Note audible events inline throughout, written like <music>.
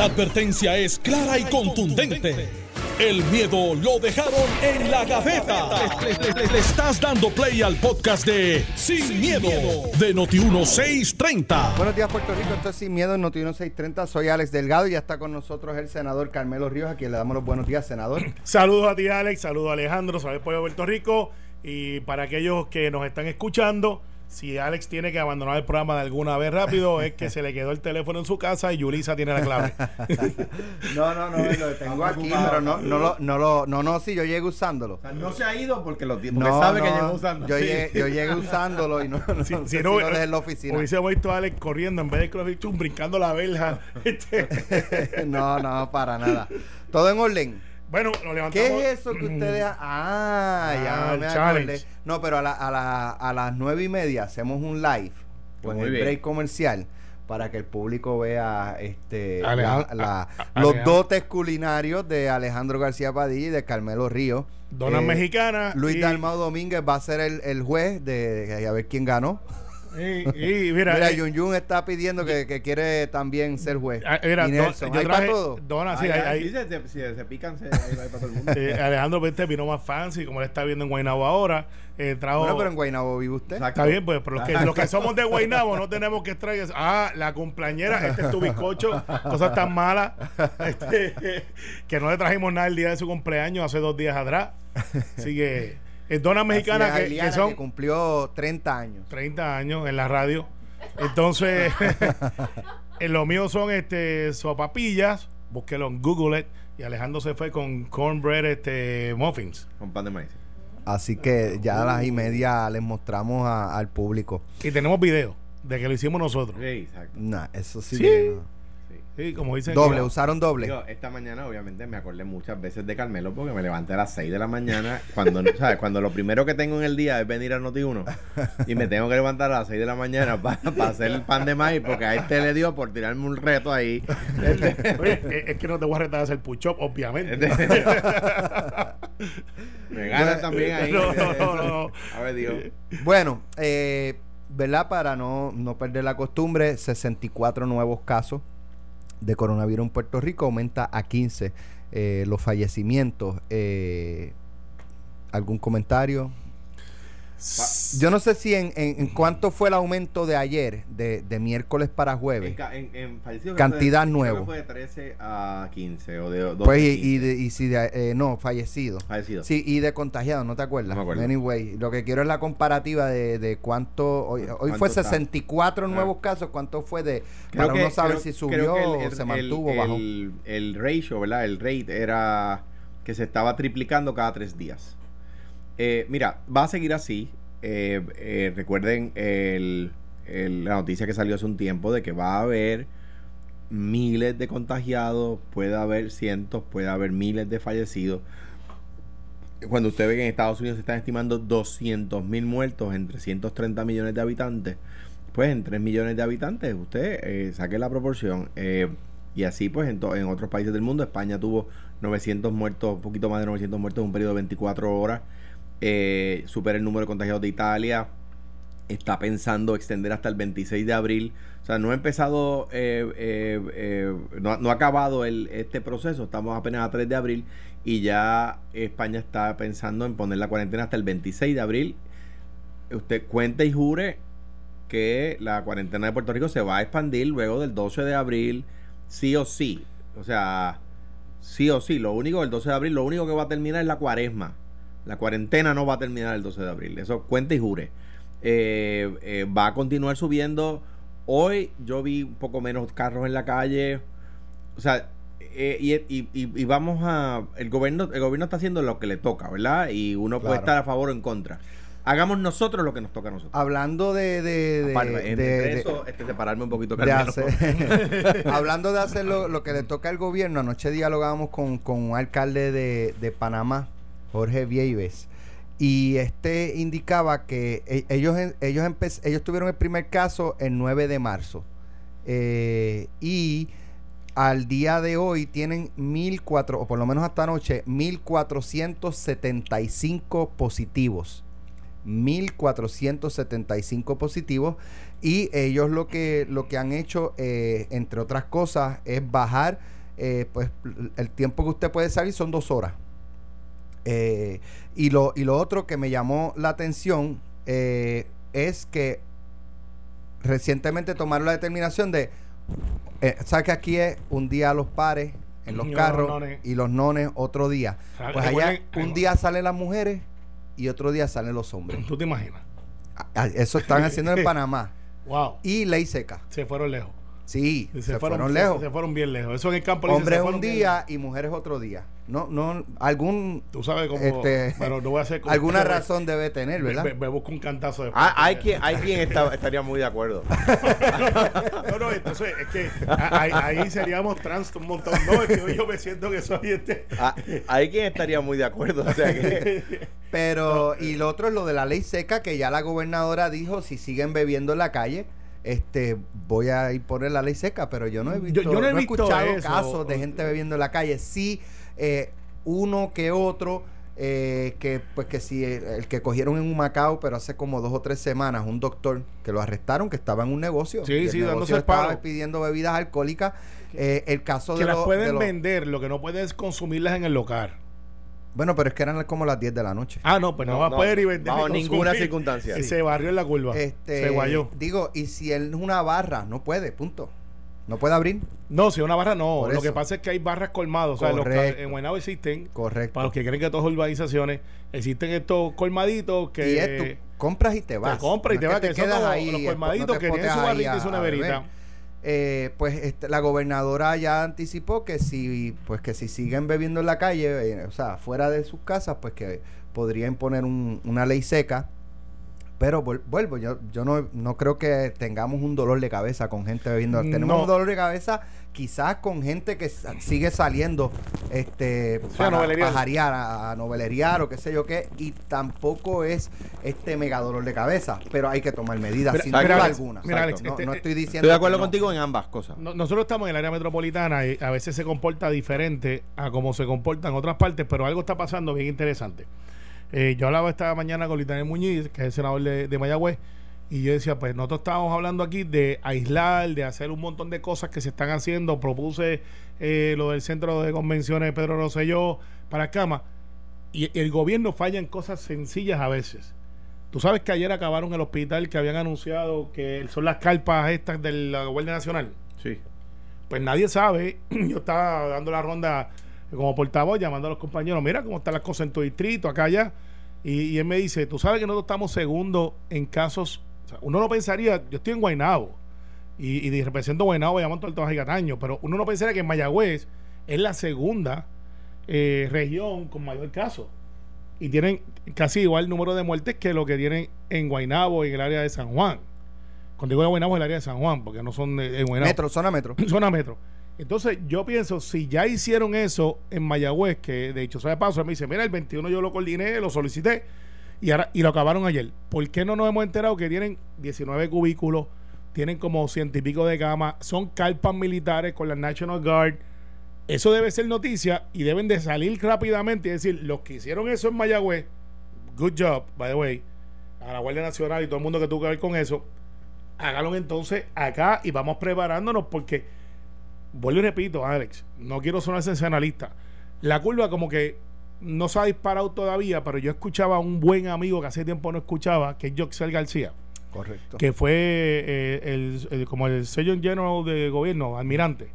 La advertencia es clara y contundente. El miedo lo dejaron en la gaveta. Le, le estás dando play al podcast de Sin, miedo, de Noti1630. Buenos días, Puerto Rico. Esto es Sin Miedo en Noti 1630. Soy Alex Delgado y ya está con nosotros el senador Carmelo Ríos, a quien le damos los buenos días, senador. Saludos a ti, Alex. Saludos a Alejandro. Saludos por Puerto Rico. Y para aquellos que nos están escuchando, si Alex tiene que abandonar el programa de alguna vez rápido, <laughs> es que se le quedó el teléfono en su casa y Yulisa tiene la clave. <laughs> no, no, no, lo tengo aquí, pero no, no, lo, no, lo, no, no, sí, yo llegué usándolo. no se ha ido porque lo porque no, sabe que llegó usando. Yo, llegué, yo llegué usándolo y no, <laughs> no, si, si no, lo en la oficina. Hubiese visto a Alex corriendo en vez de que lo brincando la verja. no, no, para nada. Todo en orden. Bueno, lo levantamos. ¿Qué es eso que ustedes.? Ah, ya ah, me acordé. No, pero a, la, a, la, a las nueve y media hacemos un live con el break comercial para que el público vea este la, los dotes culinarios de Alejandro García Padilla y de Carmelo Río. Dona eh, mexicana. Luis y... Dalmau Domínguez va a ser el, el juez de, de, a ver quién ganó. Y, mira, mira eh, Yun Yun está pidiendo que, que, quiere también ser juez. Ah, mira, y Nelson, yo para todo? Dona, sí, ahí, ahí, se, se, se, pican, se, ahí va para todo el mundo. Eh, Alejandro Vente vino más fancy, como él está viendo en Guaynabo ahora. Eh, trajo, bueno, pero en Guaynabo vive usted. Exacto. Está bien, pues, pero los que, los que somos de Guaynabo no tenemos que extraer. Ah, la cumpleañera, este es tu bizcocho, cosas tan malas. Este, <laughs> que no le trajimos nada el día de su cumpleaños hace dos días atrás. Así que. Es dona mexicana que, que, son. Que cumplió 30 años. 30 años en la radio. Entonces, <laughs> <laughs> en lo mío son este sopapillas, búsquelo en Google y Alejandro se fue con cornbread este muffins. Con pan de maíz. Así que ya a las y media les mostramos al público. Y tenemos video de que lo hicimos nosotros. Sí, exacto. Nah, eso sí. ¿Sí? Sí, como dicen. Doble, usaron doble. Yo, esta mañana, obviamente, me acordé muchas veces de Carmelo porque me levanté a las 6 de la mañana. Cuando, <laughs> ¿sabes? cuando lo primero que tengo en el día es venir a Noti1 y me tengo que levantar a las 6 de la mañana para, hacer el pan de maíz porque a este le dio por tirarme un reto ahí. <laughs> Oye, es que no te voy a retar a hacer push-up, obviamente. <laughs> me gana también ahí. No, no, no, A ver, Dios. Bueno, eh, ¿verdad? Para no, no perder la costumbre, 64 nuevos casos de coronavirus en Puerto Rico aumenta a 15 eh, los fallecimientos. Eh, ¿Algún comentario? Yo no sé si en, en, cuánto fue el aumento de ayer, de, de miércoles para jueves. En, en Cantidad nueva. Fue de 13 a 15 o de 12 Pues y, y, si de, eh, no, fallecido. Fallecido. Sí, y de contagiado, ¿no te acuerdas? No me acuerdo. Anyway, lo que quiero es la comparativa de, de cuánto. Hoy, hoy fue 64 está? nuevos ah. casos. ¿Cuánto fue de. Creo para que, uno saber creo, si subió el, o se mantuvo el, bajo. El, el ratio, ¿verdad? El rate era que se estaba triplicando cada tres días. Eh, mira, va a seguir así. Eh, eh, recuerden el, la noticia que salió hace un tiempo de que va a haber miles de contagiados, puede haber cientos, puede haber miles de fallecidos. Cuando usted ve que en Estados Unidos se están estimando 200 mil muertos en 330 millones de habitantes, pues en 3 millones de habitantes usted eh, saque la proporción. Eh, y así pues en, en, otros países del mundo, España tuvo 900 muertos, un poquito más de 900 muertos en un periodo de 24 horas eh, supera el número de contagiados de Italia, está pensando extender hasta el 26 de abril. O sea, no ha empezado, eh, eh, eh, no, no, ha acabado el, este proceso, estamos apenas a 3 de abril y ya España está pensando en poner la cuarentena hasta el 26 de abril. Usted cuente y jure que la cuarentena de Puerto Rico se va a expandir luego del 12 de abril, sí o sí. O sea, sí o sí. Lo único, el 12 de abril, lo único que va a terminar es la cuaresma. La cuarentena no va a terminar el 12 de abril. Eso cuenta y jure. Eh, eh, va a continuar subiendo. Hoy yo vi un poco menos carros en la calle. O sea, eh, y, y, y, vamos a. El gobierno, el gobierno está haciendo lo que le toca, ¿verdad? Y uno claro. puede estar a favor o en contra. Hagamos nosotros lo que nos toca a nosotros. Hablando de. de, de, Aparte, de, de eso, este, separarme un poquito, hacer, <laughs> Hablando de hacer lo, lo, que le toca al gobierno, anoche dialogábamos con, con un alcalde de, de Panamá Jorge Vieves. Y este indicaba que e, ellos, ellos, ellos tuvieron el primer caso el 9 de marzo. Eh, y al día de hoy tienen 1.400, o por lo menos hasta anoche, 1.475 positivos. 1.475 positivos y ellos lo que, lo que han hecho, eh, entre otras cosas, es bajar, eh, pues el tiempo que usted puede salir son dos horas. Eh, y, lo, y lo otro que me llamó la atención es que recientemente tomaron la determinación de, ¿sabes que aquí es un día a los pares? en los carros y los nones otro día. Pues allá un día salen las mujeres y otro día salen los hombres. ¿Tú te imaginas? Eso están haciendo en <laughs> Panamá. Wow. Y ley seca. Se fueron lejos. Sí, se, fueron, lejos. Se, fueron bien lejos. Eso en el campo. Hombres un día y mujeres otro día. No, no, algún. Tú sabes cómo. Este, no voy a hacer <laughs> alguna razón debe tener, ¿verdad? Me, busco un cantazo de. Ah, hay quien, hay quien estaría muy de acuerdo. <laughs> no, no, entonces es que ahí, seríamos trans un montón. No, es que yo me siento que soy este. Ah, hay quien estaría muy de acuerdo. O sea que. Pero, y lo otro es lo de la ley seca, que ya la gobernadora dijo: si siguen bebiendo en la calle este voy a ir poner la ley seca, pero yo no he visto, yo, no he, escuchado casos de gente bebiendo en la calle. Sí, eh, uno que otro, eh, que pues que si el, que cogieron en un Macao, pero hace como dos o tres semanas, un doctor que lo arrestaron, que estaba en un negocio. Sí, sí, dándose estaba pidiendo bebidas alcohólicas. Eh, el caso que de las pueden vender, lo que no puedes consumirlas en el local. Bueno, pero es que eran como las 10 de la noche. Ah, no, pues no, va a poder ir vender. Bajo ninguna circunstancia. Y se barrió en la curva. Este, se guayó. Digo, y si él es una barra, no puede, punto. No puede abrir. No, si es una barra no. Lo que pasa es que hay barras colmados. O sea, los en Guaynabo existen. Correcto. Para los que creen que todas urbanizaciones existen estos colmaditos que. Y esto, compras y te vas. Te compras y te vas. Que, quedas ahí, los colmaditos que tienen su barrita y su neverita. Eh, pues este, la gobernadora ya anticipó que si pues que si siguen bebiendo en la calle, eh, o sea, fuera de sus casas, pues que podría imponer una ley seca pero vuelvo, yo, yo no, no creo que tengamos un dolor de cabeza con gente bebiendo. Tenemos un dolor de cabeza quizás con gente que sigue saliendo este para pajarear, a, noveleriar o qué sé yo qué, y tampoco es este mega dolor de cabeza, pero hay que tomar medidas sin duda alguna. Mira, no, este, no, estoy diciendo. Estoy de acuerdo contigo en ambas cosas. nosotros estamos en el área metropolitana y a veces se comporta diferente a cómo se comporta en otras partes, pero algo está pasando bien interesante. Eh, yo hablaba esta mañana con Litanel Muñiz, que es el senador de, Mayagüez, y yo decía, pues nosotros estábamos hablando aquí de aislar, de hacer un montón de cosas que se están haciendo. Propuse eh, lo del centro de convenciones de Pedro Rosselló para cama. Y el gobierno falla en cosas sencillas a veces. Tú sabes que ayer acabaron el hospital que habían anunciado que son las carpas estas de la Guardia Nacional. Sí. Pues nadie sabe. <clears throat> Yo estaba dando la ronda como portavoz llamando a los compañeros, mira cómo están las cosas en tu distrito, acá allá. Y, él me dice, tú sabes que nosotros estamos segundos en casos, uno no pensaría, yo estoy en Guaynabo y, y represento Guaynabo, al Tomás y Cataño, pero uno no pensaría que en Mayagüez es la segunda eh, región con mayor caso. Y tienen casi igual número de muertes que lo que tienen en Guaynabo y en el área de San Juan. Cuando digo Guaynabo es el área de San Juan, porque no son en Guaynabo. Metro, zona metro. <clears throat> zona metro. Entonces, yo pienso, si ya hicieron eso en Mayagüez, que de hecho, sabe paso, me dice, mira, el 21 yo lo coordiné, lo solicité y ahora y lo acabaron ayer. ¿Por qué no nos hemos enterado que tienen 19 cubículos, tienen como ciento y pico de cama, son carpas militares con la National Guard? Eso debe ser noticia y deben de salir rápidamente y decir, los que hicieron eso en Mayagüez, good job, by the way, a la Guardia Nacional y todo el mundo que tuvo que ver con eso, háganlo entonces acá y vamos preparándonos porque vuelvo y repito, Alex, no quiero sonar sensacionalista. La curva como que no se ha disparado todavía, pero yo escuchaba a un buen amigo que hace tiempo no escuchaba, que es Joxel García. Correcto. Que fue eh, el, como el sello general de gobierno, almirante,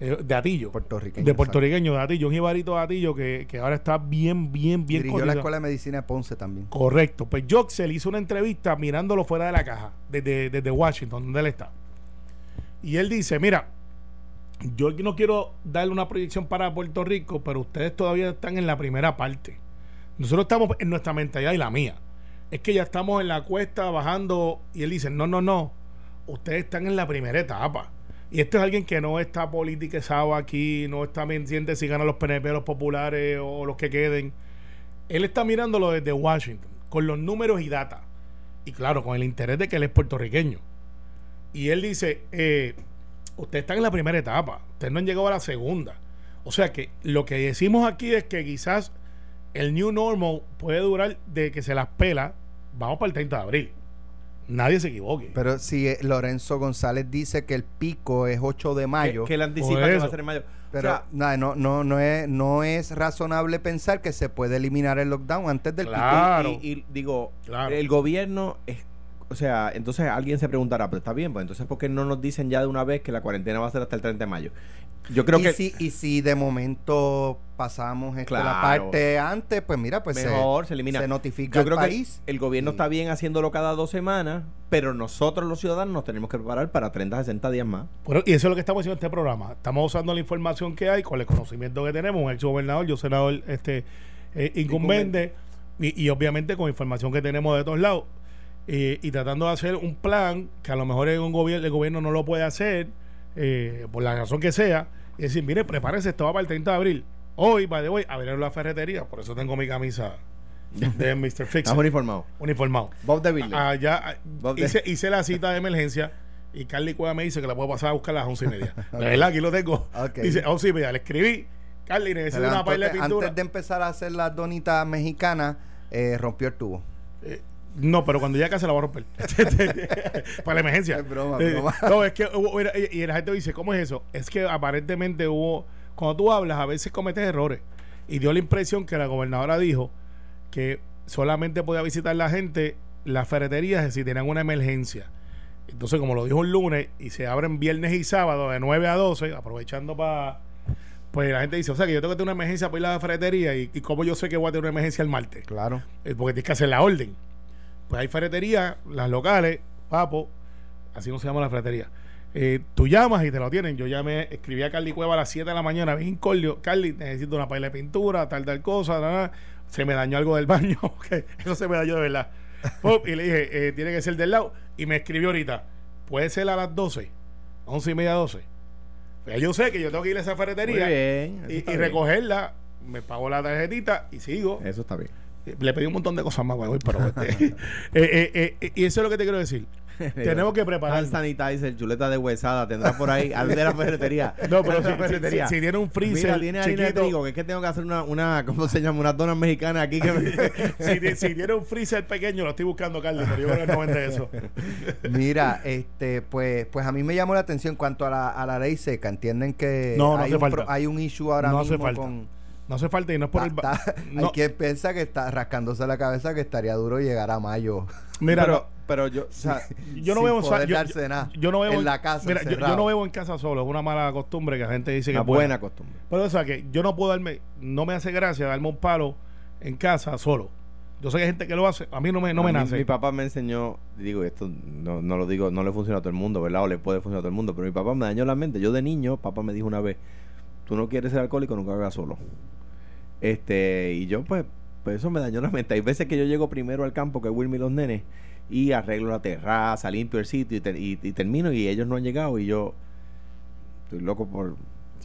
eh, de Atillo. Puertorriqueño. De puertorriqueño, de Atillo. Un jibarito de Atillo que, que, ahora está bien, bien, bien Dirigió la Escuela de Medicina de Ponce también. Correcto. Pues Joxel hizo una entrevista mirándolo fuera de la caja, desde, desde Washington, donde él está. Y él dice, mira, yo no quiero darle una proyección para Puerto Rico, pero ustedes todavía están en la primera parte. Nosotros estamos en nuestra mentalidad y la mía. Es que ya estamos en la cuesta bajando y él dice, no, no, no, ustedes están en la primera etapa. Y este es alguien que no está politizado aquí, no está pendiente si ganan los PNP, los populares o los que queden. Él está mirándolo desde Washington, con los números y data. Y claro, con el interés de que él es puertorriqueño. Y él dice, eh, ustedes están en la primera etapa, ustedes no han llegado a la segunda. O sea que lo que decimos aquí es que quizás el new normal puede durar de que se las pela vamos para el 30 de abril. Nadie se equivoque. Pero si eh, Lorenzo González dice que el pico es 8 de mayo, Que, que él anticipa que va a ser en mayo. pero o sea, nada, no, no, no, es, no es razonable pensar que se puede eliminar el lockdown antes del Claro. y, y- y digo, Claro. el gobierno es, o sea, entonces alguien se preguntará, pues está bien, pues entonces ¿por qué no nos dicen ya de una vez que la cuarentena va a ser hasta el 30 de mayo? Yo creo y, que si, y si de momento pasamos esto, la Claro. parte antes, pues mira, pues se- mejor se, elimina. se notifica Yo creo al que país. el gobierno y- está bien haciéndolo cada dos semanas, pero nosotros los ciudadanos nos tenemos que preparar para 30, 60 días más. Bueno, y eso es lo que estamos haciendo en este programa. Estamos usando la información que hay con el conocimiento que tenemos, un ex gobernador, yo senador este, eh, incumbente, y, y obviamente con información que tenemos de todos lados. Eh, y tratando de hacer un plan que a lo mejor en un gobierno, el gobierno no lo puede hacer, eh, por la razón que sea, y decir, mire, prepárese, esto va para el 30 de abril. Hoy, va de hoy, abrieron la ferretería, por eso tengo mi camisa de <laughs> Mr. Fix Estamos uniformados. uniformado. Bob de. Allá ah, Bob de- hice, hice la cita de emergencia y Carly Cueva me dice que la puedo pasar a buscar a las once y media. <laughs> De verdad, aquí lo tengo. Ok. Dice once y media. Le escribí, Carly, necesito una paila de pintura. Antes de empezar a hacer las donitas mexicanas, eh, rompió el tubo. Eh, no, pero cuando llegue a casa la voy a romper. <laughs> Para la emergencia. Es broma, broma. No, es que hubo, mira, y y la gente dice, ¿cómo es eso? Es que aparentemente hubo, cuando tú hablas, a veces cometes errores. Y dio la impresión que la gobernadora dijo que solamente podía visitar la gente las ferreterías si tenían una emergencia. Entonces, como lo dijo el lunes, y se abren viernes y sábado de 9 a 12, aprovechando para... Pues la gente dice, o sea, que yo tengo que tener una emergencia para ir a la ferretería y, y cómo yo sé que voy a tener una emergencia el martes. Claro. Eh, porque tienes que hacer la orden. Pues hay ferreterías, las locales, papo, así no se llama la ferretería. Eh, tú llamas y te lo tienen. Yo llamé, escribí a Carly Cueva a las 7 de la mañana, bien incordio. Carly, necesito una paila de pintura, tal, tal cosa. Se me dañó algo del baño. <laughs> eso se me dañó de verdad. Pop, y le dije, eh, tiene que ser del lado. Y me escribió ahorita, puede ser a las 12, 11 y media, 12. Pues yo sé que yo tengo que ir a esa ferretería bien, y, recogerla. Me pago la tarjetita y sigo. Eso está bien. Le pedí un montón de cosas más, güey, pero este, <laughs> <laughs> eh, eh, eh, y eso es lo que te quiero decir. <laughs> Tenemos que preparar. sanitizer, chuleta de huesada, tendrá por ahí, al de la ferretería. No, pero de si, si- tiene un freezer Mira, tiene harina de chiquito, trigo, que es que tengo que hacer una, una ¿cómo se llama? Unas donas mexicanas aquí que me... si, ti- si tiene un freezer pequeño, lo estoy buscando, Carlos, pero yo creo que no vende eso. Mira, este, pues, pues a mí me llamó la atención cuanto a la, a la ley seca. Entienden que No, no hay, hace un falta. hay un issue ahora No mismo con. No hace falta y no es por el. ta- ba- ta- no, Hay quien piensa que está rascándose la cabeza que estaría duro llegar a mayo. mira, pero, no, pero yo, o sea, <laughs> yo no veo yo, darse nada yo no veo en la casa Mira, yo, yo no veo en casa solo, es una mala costumbre que la gente dice que una es buena. buena costumbre. Pero o sea que yo no puedo darme, no me hace gracia darme un palo en casa solo. Yo sé que hay gente que lo hace, a mí no me, no me A mí, nace. Mi papá me enseñó, digo, esto no, no lo digo, no le funciona a todo el mundo, ¿verdad? O le puede funcionar a todo el mundo, pero mi papá me dañó la mente. Yo de niño, papá me dijo una vez, tú no quieres ser alcohólico, nunca hagas solo. Este, y yo pues, pues eso me dañó la mente. Hay veces que yo llego primero al campo que Wilmy y los nenes y arreglo la terraza, limpio el sitio y, te- y- y termino y ellos no han llegado y yo estoy loco por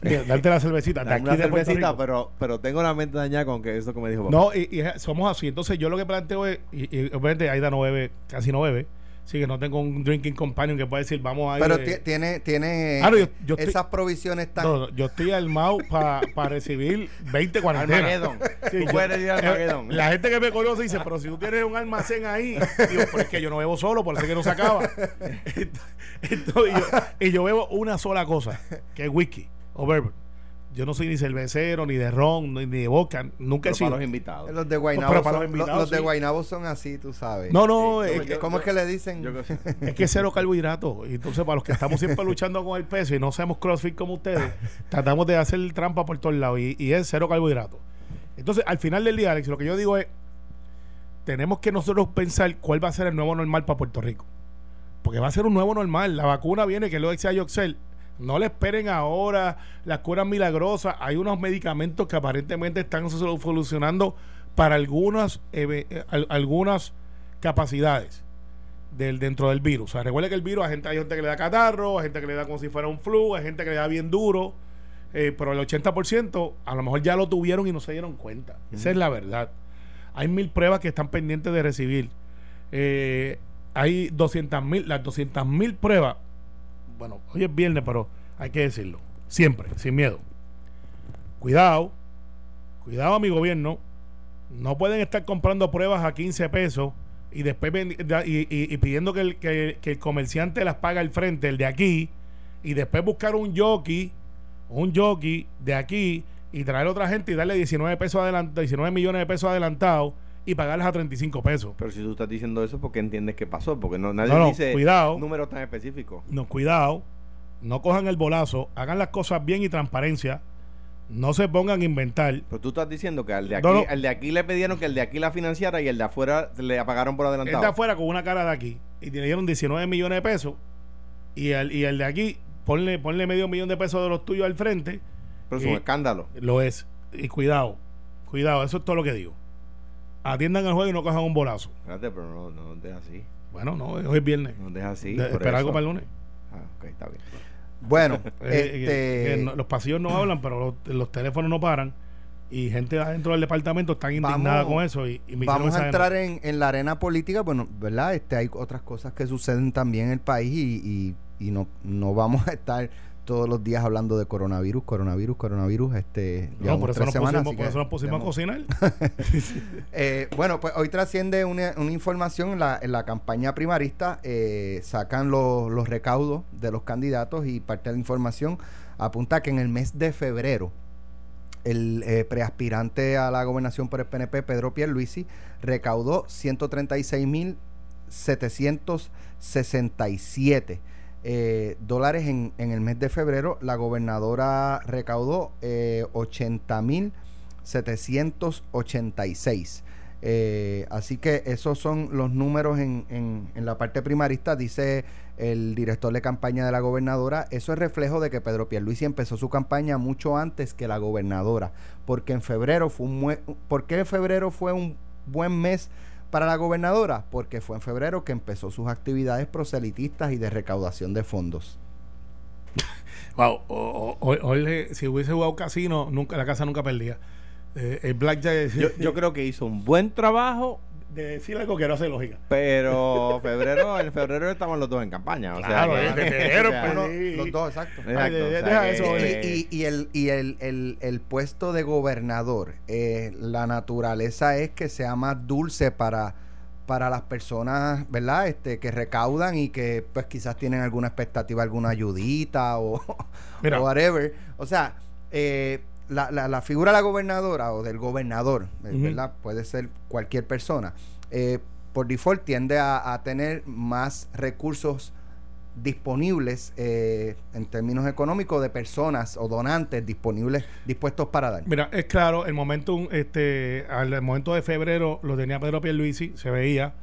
Mira, darte la cervecita. de darme una cervecita, pero, pero tengo la mente dañada con que eso que me dijo papá. No, y, somos así. Entonces, yo lo que planteo es, y, y obviamente Aida no bebe, casi no bebe. Así que no tengo un drinking companion que pueda decir, vamos a ir. Pero eh, ti- tiene, tiene Ah, no, yo- yo estoy- esas provisiones tan. no, no, yo estoy armado para recibir 20 cuarentenas. Armagedón. Sí, Tú yo- puedes ir al eh, Armagedón. La gente que me conoce dice, pero si tú tienes un almacén ahí, digo, pero es que yo no bebo solo, por eso es que no se acaba. <laughs> Entonces, yo- y yo bebo una sola cosa, que es whisky o bourbon. Yo no soy ni cervecero, ni de ron, ni de vodka, nunca he Pero sido. para los invitados. Los de Guaynabo, pero para son, los invitados, los de. Guaynabo son así, tú sabes. No, no, Sí, es, yo- que- ¿Cómo es que le dicen? Yo es que es cero carbohidratos. Y entonces, para los que estamos siempre luchando con el peso y no hacemos crossfit como ustedes, <laughs> tratamos de hacer trampa por todos lados y, y es cero carbohidratos. Entonces, al final del día, Alex, lo que yo digo es: tenemos que nosotros pensar cuál va a ser el nuevo normal para Puerto Rico. Porque va a ser un nuevo normal. La vacuna viene, que lo decía Yoxel. No le esperen ahora las curas milagrosas. Hay unos medicamentos que aparentemente están solu- solucionando para algunas, eh, al- algunas capacidades del, dentro del virus. O sea, recuerde que el virus, hay gente, hay gente que le da catarro, hay gente que le da como si fuera un flu, hay gente que le da bien duro, eh, pero el 80% a lo mejor ya lo tuvieron y no se dieron cuenta. Esa es la verdad. Hay mil pruebas que están pendientes de recibir. Eh, hay 200 mil, las 200 mil pruebas. Bueno, hoy es viernes, pero hay que decirlo. Siempre, sin miedo. Cuidado, cuidado a mi gobierno. No pueden estar comprando pruebas a 15 pesos y después y, pidiendo que el, que, el comerciante las paga al frente, el de aquí, y después buscar un jockey, un jockey de aquí y traer a otra gente y darle 19 pesos adelante, 19 millones de pesos adelantados y pagarles a 35 pesos. Pero si tú estás diciendo eso, ¿por qué entiendes qué pasó? Porque no, nadie dice cuidado, números tan específicos. No, cuidado, no cojan el bolazo, hagan las cosas bien y transparencia no se pongan a inventar. Pero tú estás diciendo que al de aquí, de aquí le pidieron que el de aquí la financiara y el de afuera le apagaron por adelantado. El de afuera con una cara de aquí y le dieron 19 millones de pesos y el, y el de aquí ponle, ponle medio millón de pesos de los tuyos al frente. Pero es un escándalo. Lo es. Y cuidado, cuidado, eso es todo lo que digo. Atiendan el juego y no cojan un bolazo. Espérate, pero no, no deja así. Bueno, no, hoy es viernes. No deja así. espera algo para el lunes. Ah, ok, está bien. Bueno, <laughs> eh, este... los pasillos no hablan, pero los, teléfonos no paran y gente adentro del departamento está indignada con eso y, vamos a entrar en, en, la arena política bueno verdad este hay otras cosas que suceden también en el país y, y, no no vamos a estar todos los días hablando de coronavirus, coronavirus, coronavirus. Este, no, por eso, nos pusimos, por eso nos pusimos a cocinar. <laughs> eh, bueno, pues hoy trasciende una, una información en la, en la campaña primarista. Eh, sacan los, los recaudos de los candidatos y parte de la información apunta que en el mes de febrero el eh, preaspirante a la gobernación por el PNP, Pedro Pierluisi, recaudó 136.767 eh, dólares en, el mes de febrero. La gobernadora recaudó eh, 80.786. Eh, así que esos son los números en, la parte primarista, dice el director de campaña de la gobernadora. Eso es reflejo de que Pedro Pierluisi empezó su campaña mucho antes que la gobernadora, porque en febrero fue un, ¿por qué febrero fue un buen mes para la gobernadora? Porque fue en febrero que empezó sus actividades proselitistas y de recaudación de fondos. Wow, hoy, si hubiese jugado casino, nunca, la casa nunca perdía. Eh, el Blackjack. Yo, yo creo que hizo un buen trabajo de decir algo que no hace lógica. Pero febrero, <laughs> en febrero estamos los dos en campaña. O sea, en <laughs> febrero, pues, los dos, exacto. y, el, y el, el, el, puesto de gobernador, eh, la naturaleza es que sea más dulce para para las personas, ¿verdad? Este, que recaudan y que pues quizás tienen alguna expectativa, alguna ayudita o, <laughs> o whatever. O sea, eh, la, la, figura de la gobernadora o del gobernador, eh, ¿verdad? Puede ser cualquier persona. Eh, por default tiende a, tener más recursos disponibles eh, en términos económicos de personas o donantes disponibles dispuestos para dar. Mira, es claro, el momento este al momento de febrero lo tenía Pedro Pierluisi, se veía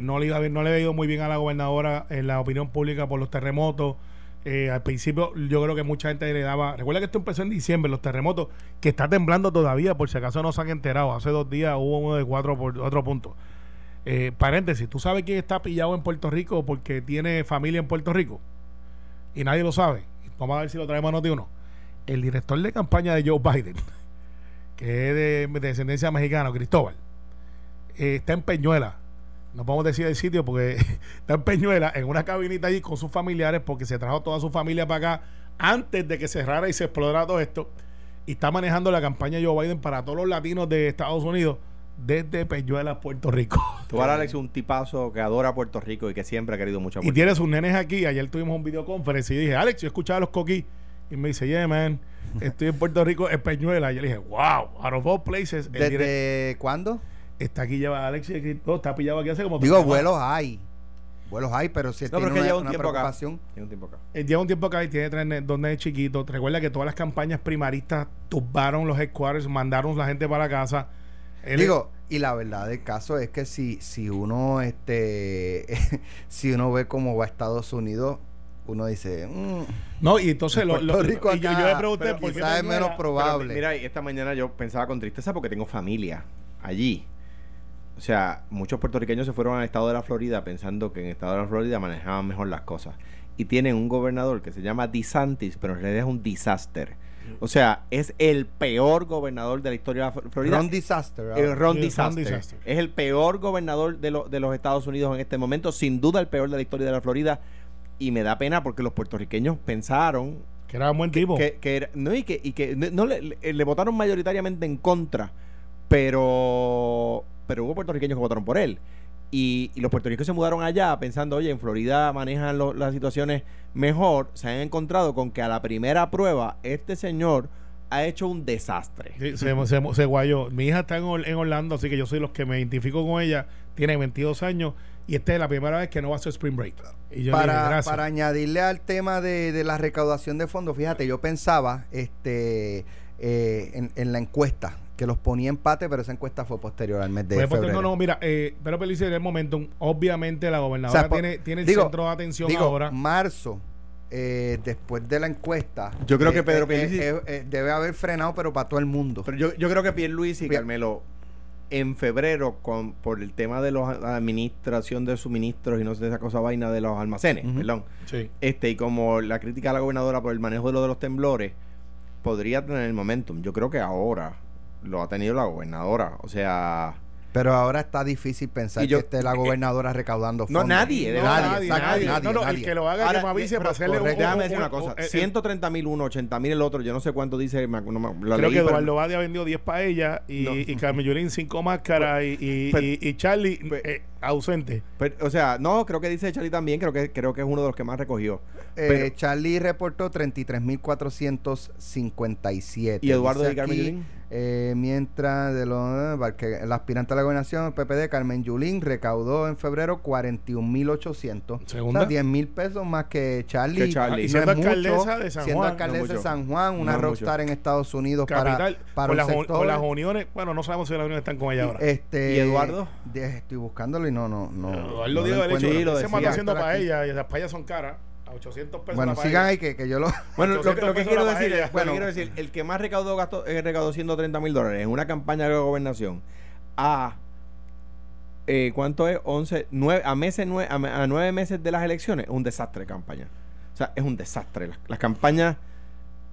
no le iba no le había ido muy bien a la gobernadora en la opinión pública por los terremotos eh, al principio yo creo que mucha gente le daba... Recuerda que esto empezó en diciembre, los terremotos, que está temblando todavía, por si acaso no se han enterado. Hace dos días hubo uno de cuatro por otro punto. Eh, paréntesis, ¿tú sabes quién está pillado en Puerto Rico porque tiene familia en Puerto Rico? Y nadie lo sabe. Vamos a ver si lo traemos a noti uno. El director de campaña de Joe Biden, <laughs> que es de, descendencia mexicana, Cristóbal, eh, está en Peñuela no podemos decir el sitio porque <laughs> está en Peñuela, en una cabinita allí con sus familiares, porque se trajo toda su familia para acá antes de que cerrara y se explorara todo esto. Y está manejando la campaña Joe Biden para todos los latinos de Estados Unidos desde Peñuela, Puerto Rico. <laughs> Tú ahora Alex un tipazo que adora Puerto Rico y que siempre ha querido mucho a Y tiene sus nenes aquí. Ayer tuvimos un videoconferencia y dije, Alex, yo escuchaba a los coquí. Y me dice, yeah, man, estoy en Puerto Rico, en Peñuela. Y yo le dije, wow, out of all places. ¿Desde cuándo? Está aquí lleva Alex y está pillado aquí hace como Digo, vuelos hay. Vuelos hay, pero si no, tiene una, lleva un tiempo acá. Lleva un tiempo acá. Eh, lleva un tiempo acá y tiene tres donde es chiquito. Recuerda que todas las campañas primaristas tumbaron los headquarters, mandaron la gente para casa. Digo, y la verdad del caso es que si, si uno este <laughs> si uno ve cómo va a Estados Unidos, uno dice mm, no y entonces lo, Rico y yo, yo, le pregunté por qué es menos probable mira esta mañana yo pensaba con tristeza porque tengo familia allí o sea, muchos puertorriqueños se fueron al estado de la Florida pensando que en el estado de la Florida manejaban mejor las cosas. Y tienen un gobernador que se llama DeSantis, pero en realidad es un disaster. O sea, es el peor gobernador de la historia de la Florida. Ron Disaster. El Ron, disaster. Es el peor gobernador de, de los Estados Unidos en este momento. Sin duda el peor de la historia de la Florida. Y me da pena porque los puertorriqueños pensaron... Que era un buen tipo. Que, era, no, y que, y que no, le, le votaron mayoritariamente en contra. Pero pero hubo puertorriqueños que votaron por él. Y, y los puertorriqueños se mudaron allá pensando, oye, en Florida manejan lo- las situaciones mejor. Se han encontrado con que a la primera prueba este señor ha hecho un desastre. Sí, se, se, se guayó. Mi hija está en, en Orlando, así que yo soy los que me identifico con ella. Tiene 22 años y esta es la primera vez que no va a hacer Spring Break. Y yo le dije, para, para añadirle al tema de, de la recaudación de fondos, fíjate, yo pensaba este eh, en, en la encuesta, que los ponía empate, pero esa encuesta fue posterior al mes de Pues, pues, febrero. no, no, mira, eh, pero Pelice en el momentum, obviamente la O gobernadora sea, po- tiene, tiene el digo- centro de atención Digo, ahora. marzo, eh, después de la encuesta. Yo creo eh, que Pedro eh, Pierluisi- eh, eh, debe haber frenado, pero para todo el mundo. Pero yo, yo creo que Pierluisi. Carmelo en febrero con por el tema de la administración de suministros y no sé esa cosa vaina de los almacenes, perdón. Sí. Este y como la crítica a la gobernadora por el manejo de lo de los temblores podría tener el momentum. Yo creo que ahora lo ha tenido la gobernadora, o sea, Pero ahora está difícil pensar yo- que esté la eh, gobernadora recaudando no, fondos. nadie, de No, verdad. nadie, exacto, nadie. nadie, No, no, el nadie. que lo haga Ahora, que me avise eh, para hacerle correcto. un- Déjame decir un- una cosa, eh, 130 mil uno, 80 mil el otro, yo no sé cuánto dice, me- no me- lo Creo leí, que pero- Eduardo Badia vendió 10 para ella y, No. y Carmen Yulín 5 máscaras y, y, Pero- y- y Charlie Pero- eh, ausente. pero, o sea, no, creo que dice Charlie también, creo que creo que es uno de los que más recogió. Eh, Pero- Charlie reportó 33.457. ¿Y Eduardo y Carmen Yulín? eh, mientras de los, eh, que el aspirante a la gobernación, el PPD, Carmen Yulín, recaudó en febrero 41.800. O Segunda. sea, 10 mil pesos más que Charlie. Que Charlie. Y No siendo es alcaldesa mucho, de San siendo Juan. alcaldesa No de. San Juan, una No rockstar en Estados Unidos Capital, para, para con, un las, un- sector. con las uniones, bueno, no sabemos si las uniones están con ella ahora. Este, ¿Y Eduardo? de- estoy buscándolo y no, no, no. Eduardo no Diego lo se haciendo para aquí. ella y las payas son caras. A 800 pesos Bueno, la sigan ahí que, que yo lo. <laughs> Bueno, lo, que- 800 lo que quiero la decir, es- Bueno. quiero decir, el que más recaudó gasto, eh, recaudó 130 mil dólares en una campaña de gobernación a eh, ¿cuánto es? 11, 9, a meses nue- a, me- a nueve meses de las elecciones, es un desastre de campaña. O sea, es un desastre. Las, las campañas,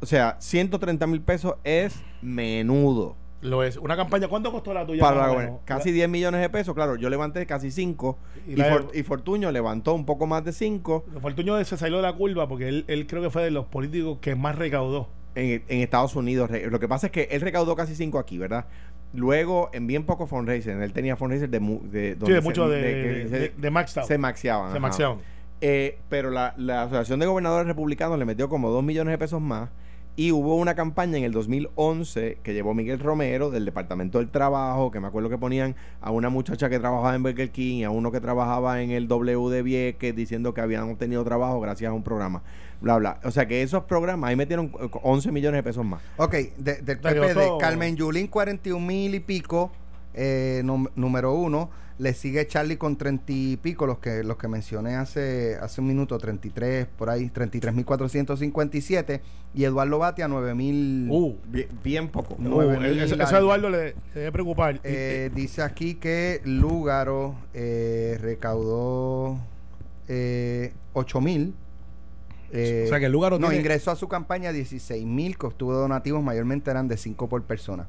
o sea, 130 mil pesos es menudo Lo es. Una campaña, ¿cuánto costó la tuya? para la? Casi 10 millones de pesos, claro, yo levanté casi 5 Y y, la- For- y Fortuño levantó un poco más de 5 La- Fortuño se salió de la curva porque él, él creo que fue de los políticos que más recaudó. en, en Estados Unidos. Lo que pasa es que él recaudó casi 5 aquí, ¿verdad? Luego, en bien poco fundraiser, él tenía fundraiser de, de, Sí, de se- mucho de, se- de, de maxed out. se maxiaban. Se maxeaban. Eh, pero la, la Asociación de Gobernadores Republicanos le metió como 2 millones de pesos más. Y hubo una campaña en el 2011 que llevó Miguel Romero del Departamento del Trabajo, que me acuerdo que ponían a una muchacha que trabajaba en Burger King y a uno que trabajaba en el W de Vieques diciendo que habían obtenido trabajo gracias a un programa. Bla, bla. O sea que esos programas ahí metieron eh, 11 millones de pesos más. Ok, de- del Darío PPD, Todo. Carmen Yulín 41 mil y pico, eh, num- número uno. Le sigue Charlie con 30 y pico, los que los que mencioné hace hace un minuto, 33, por ahí, 33 mil 457. Y Eduardo Batia, 9 mil. Uh, Bien, bien poco. uh, eso, a Eduardo le, le debe preocupar. Y- Eh, dice aquí que Lúgaro eh, recaudó eh, 8 mil. Eh, o sea que el lugar no, tiene- ingresó a su campaña 16 mil, que obtuvo donativos, mayormente eran de 5 por persona.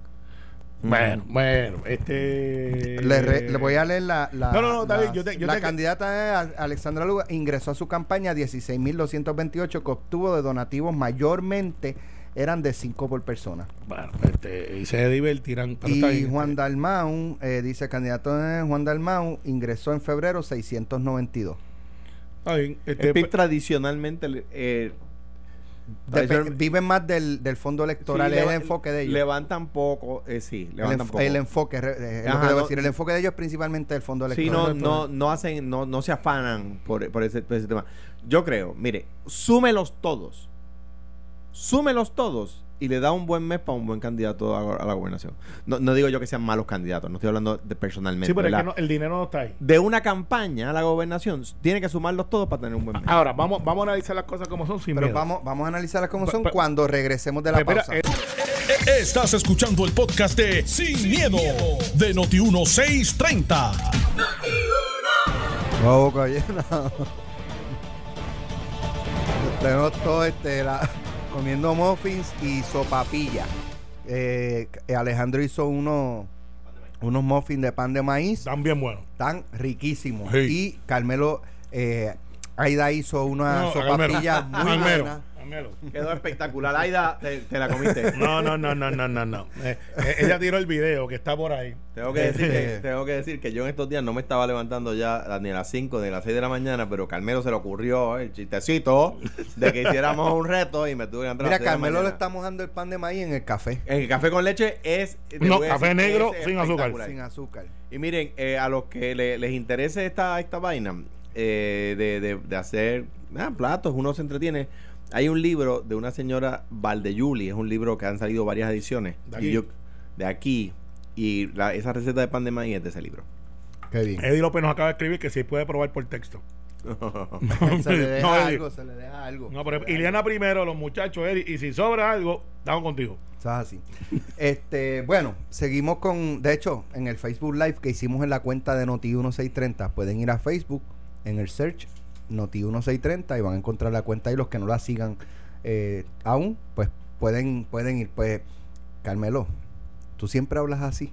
Bueno, bueno, este. Le, re- le voy a leer la. la No, no, no, está la- bien, yo te- yo la te- candidata es Alexandra Luga ingresó a su campaña 16.228 que obtuvo de donativos mayormente eran de 5 por persona. Bueno, este, y se divertirán. pero y bien, Juan. Dalmau, eh, dice el candidato es Juan Dalmau, ingresó en febrero 692. Está bien. El Este, PIB pues, tradicionalmente eh, Viven más del, del fondo electoral, Sí, es el leva- enfoque de ellos. Levantan poco, eh, sí, el, levantan enf- poco. el enfoque, re- eh, es lo Ajá, que debo no- decir, el enfoque de ellos es principalmente el fondo Sí, electoral. no, no, no hacen, no, no se afanan por, por ese, por ese tema. Yo creo, mire, súmelos todos. Súmelos todos y le da un buen mes para un buen candidato a, a la gobernación. No, no digo yo que sean malos candidatos, no estoy hablando de personalmente. sí, pero es que el dinero no está ahí. De una campaña a la gobernación, tiene que sumarlos todos para tener un buen mes. Ahora, vamos, vamos a analizar las cosas como son sin Pero miedo. vamos, vamos a analizarlas como Pa- son cuando regresemos de la pausa. eh, Estás escuchando el podcast de Sin, miedo, de Noti1630. No, boca llena. <laughs> Tenemos todo este, la- comiendo muffins y sopapilla. Eh, Alejandro hizo uno, unos muffins de pan de maíz están bien buenos. tan riquísimos. Sí. Y Carmelo, eh, Aida hizo una No, sopapilla <laughs> muy Carmelo. buena. Carmelo. Quedó espectacular. Aida, te, te la comiste. No, no, no, no, no, no, no. Eh, eh, ella tiró el video que está por ahí. Tengo que, decir que, tengo que decir que yo en estos días no me estaba levantando ya ni a las 5 ni a las 6 de la mañana, pero Carmelo se le ocurrió el chistecito de que hiciéramos un reto y me tuve que a las Mira, seis de la Carmelo le mañana. estamos dando el pan de maíz en el café. El café con leche es. No, café decir, negro es sin azúcar. Sin azúcar. Y miren, eh, a los que le- les interese esta, esta vaina eh, de, de- de hacer ah, platos, uno se entretiene. Hay un libro de una señora Valdeyuli, es un libro que han salido varias ediciones. ¿De y aquí? yo- de aquí. Y la- esa receta de pan de maíz es de ese libro. Qué bien. Eddie López nos acaba de escribir que sí puede probar por texto. <laughs> se le deja No, Eddie. algo, se le deja algo. No, pero Iliana primero, los muchachos, Eddie, y si sobra algo, estamos contigo. Eso es así. Este, bueno, seguimos con, de hecho, en el Facebook Live que hicimos en la cuenta de Noti1630, pueden ir a Facebook en el search Noti1630 y van a encontrar la cuenta y los que no la sigan eh, aún, pues pueden pueden ir pues Carmelo, tú siempre hablas así.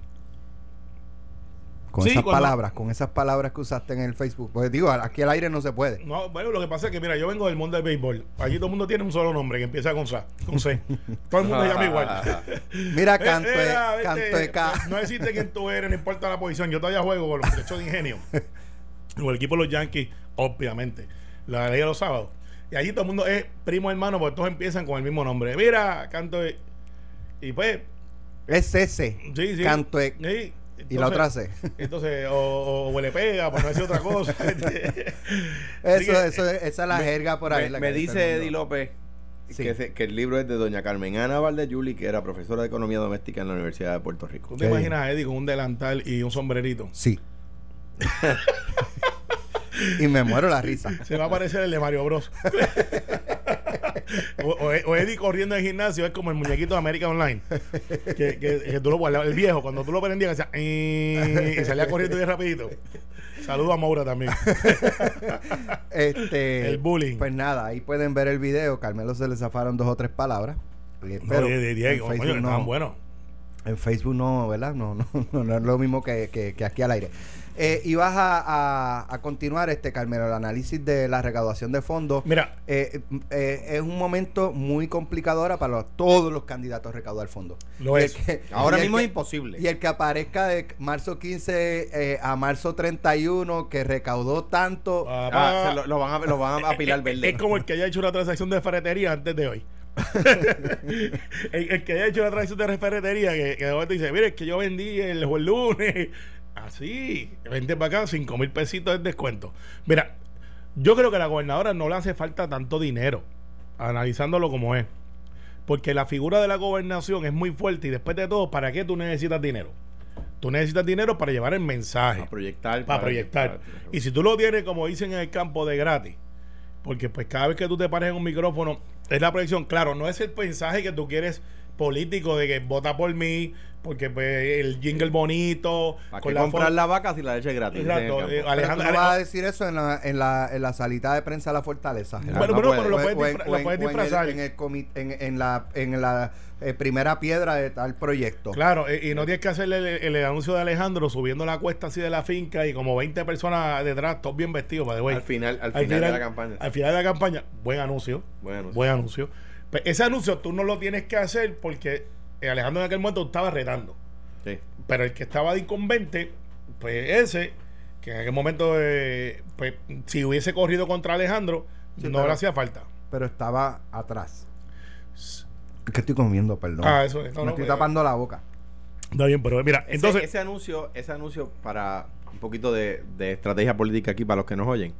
Con Sí, esas cuando- palabras, con esas palabras que usaste en el Facebook. Pues digo, aquí al aire no se puede. No, bueno, lo que pasa es que, mira, yo vengo del mundo del béisbol. Allí todo el mundo tiene un solo nombre que empieza con Sa, con C. <laughs> Todo el mundo se llama igual. <laughs> Mira, canto, <laughs> Eh, vete, canto de ca- No existe quién tú eres, no importa la posición. Yo todavía juego con los muchachos de ingenio. Con el equipo de los Yankees, obviamente. La ley de los sábados. Y allí todo el mundo es primo hermano, porque todos empiezan con el mismo nombre. Mira, canto de. Y pues, Es ese. sí, sí. Canto de- Sí. y la otra C. <laughs> Entonces, o, o huele pega, por no decir otra cosa. <laughs> Eso, que, eso, esa es la jerga por ahí. me la me que dice Eddie López Sí. que, se- que el libro es de doña Carmen Ana Valdeyuli, que era profesora de Economía Doméstica en la Universidad de Puerto Rico. ¿Tú te imaginas a Eddie con un delantal y un sombrerito? Sí. <laughs> y me muero la risa. Se va a parecer el de Mario Bros. <laughs> o, o- o Eddie corriendo en el gimnasio es como el muñequito de América Online. Que, que- que tú lo el viejo, cuando tú lo prendías, "Eh", y salía corriendo bien rapidito. Saludo a Maura también. <laughs> Este, El bullying. Pues nada, ahí pueden ver el video. Carmelo se le zafaron dos o tres palabras. Eh, No, Pero de, de Diego, en coño, Facebook estaban no, buenos. en Facebook no, ¿verdad? No, no, no, no es lo mismo que, que- que aquí al aire. Eh, y vas a, a- a continuar, este Carmelo, el análisis de la recaudación de fondos. Mira, Eh, eh, es un momento muy complicado ahora para los- todos los candidatos a recaudar fondos. Lo Y es. que- Ahora mismo que- es imposible. Y el que aparezca de marzo 15 eh, a marzo 31, que recaudó tanto. Ah, se lo, lo van a, lo van a <laughs> apilar es, verde. es como el que haya hecho una transacción de ferretería antes de hoy. <laughs> el, el que haya hecho una transacción de ferretería que, que de momento dice, mire, es que yo vendí el, el lunes. Así, vente para acá, 5 mil pesitos de descuento. Mira, yo creo que a la gobernadora no le hace falta tanto dinero, analizándolo como es. Porque la figura de la gobernación es muy fuerte y después de todo, ¿para qué tú necesitas dinero? Tú necesitas dinero para llevar el mensaje Para proyectar. para proyectar. Y si tú lo tienes, como dicen en el campo, de gratis, porque pues cada vez que tú te pares en un micrófono, es la proyección. Claro, no es el mensaje que tú quieres político de que vota por mí, porque pues el jingle bonito, ¿Para con qué la comprar la vaca si la leche es gratis? Exacto, el eh. Pero Alejandro- tú no vas a decir eso en la, en la, en la salita de prensa de la Fortaleza. No, Bueno, no bueno, puede. pero lo puedes, disfra- en- el- disfrazar. En, el comi- en, en la, en la eh, primera piedra de tal proyecto. Claro, eh, y no tienes que hacerle el, el- el anuncio de Alejandro subiendo la cuesta así de la finca y como 20 personas detrás, todos bien vestidos, the way. Al final, al final de la campaña. Al final de la campaña, buen anuncio. Buen anuncio. Buen anuncio. Pues ese anuncio tú no lo tienes que hacer porque Alejandro en aquel momento estaba retando. Sí. Pero el que estaba de incumbente, pues ese, que en aquel momento, eh, pues si hubiese corrido contra Alejandro, Sí, no pero- le hacía falta. Pero estaba atrás. Es que estoy comiendo, perdón. Ah, eso es. Me no, no, estoy eh, tapando la boca. Está bien, pero mira, Ese- entonces. ese anuncio, ese anuncio para un poquito de, de estrategia política aquí para los que nos oyen.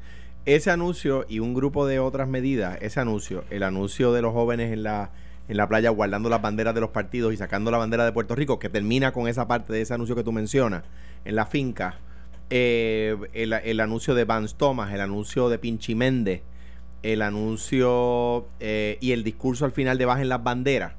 Ese anuncio y un grupo de otras medidas, ese anuncio, el anuncio de los jóvenes en la en la playa guardando las banderas de los partidos y sacando la bandera de Puerto Rico, que termina con esa parte de ese anuncio que tú mencionas, en la finca, eh, el, el anuncio de Vance Thomas, el anuncio de Pinchi Méndez, el anuncio eh, y el discurso al final de Bajen las banderas,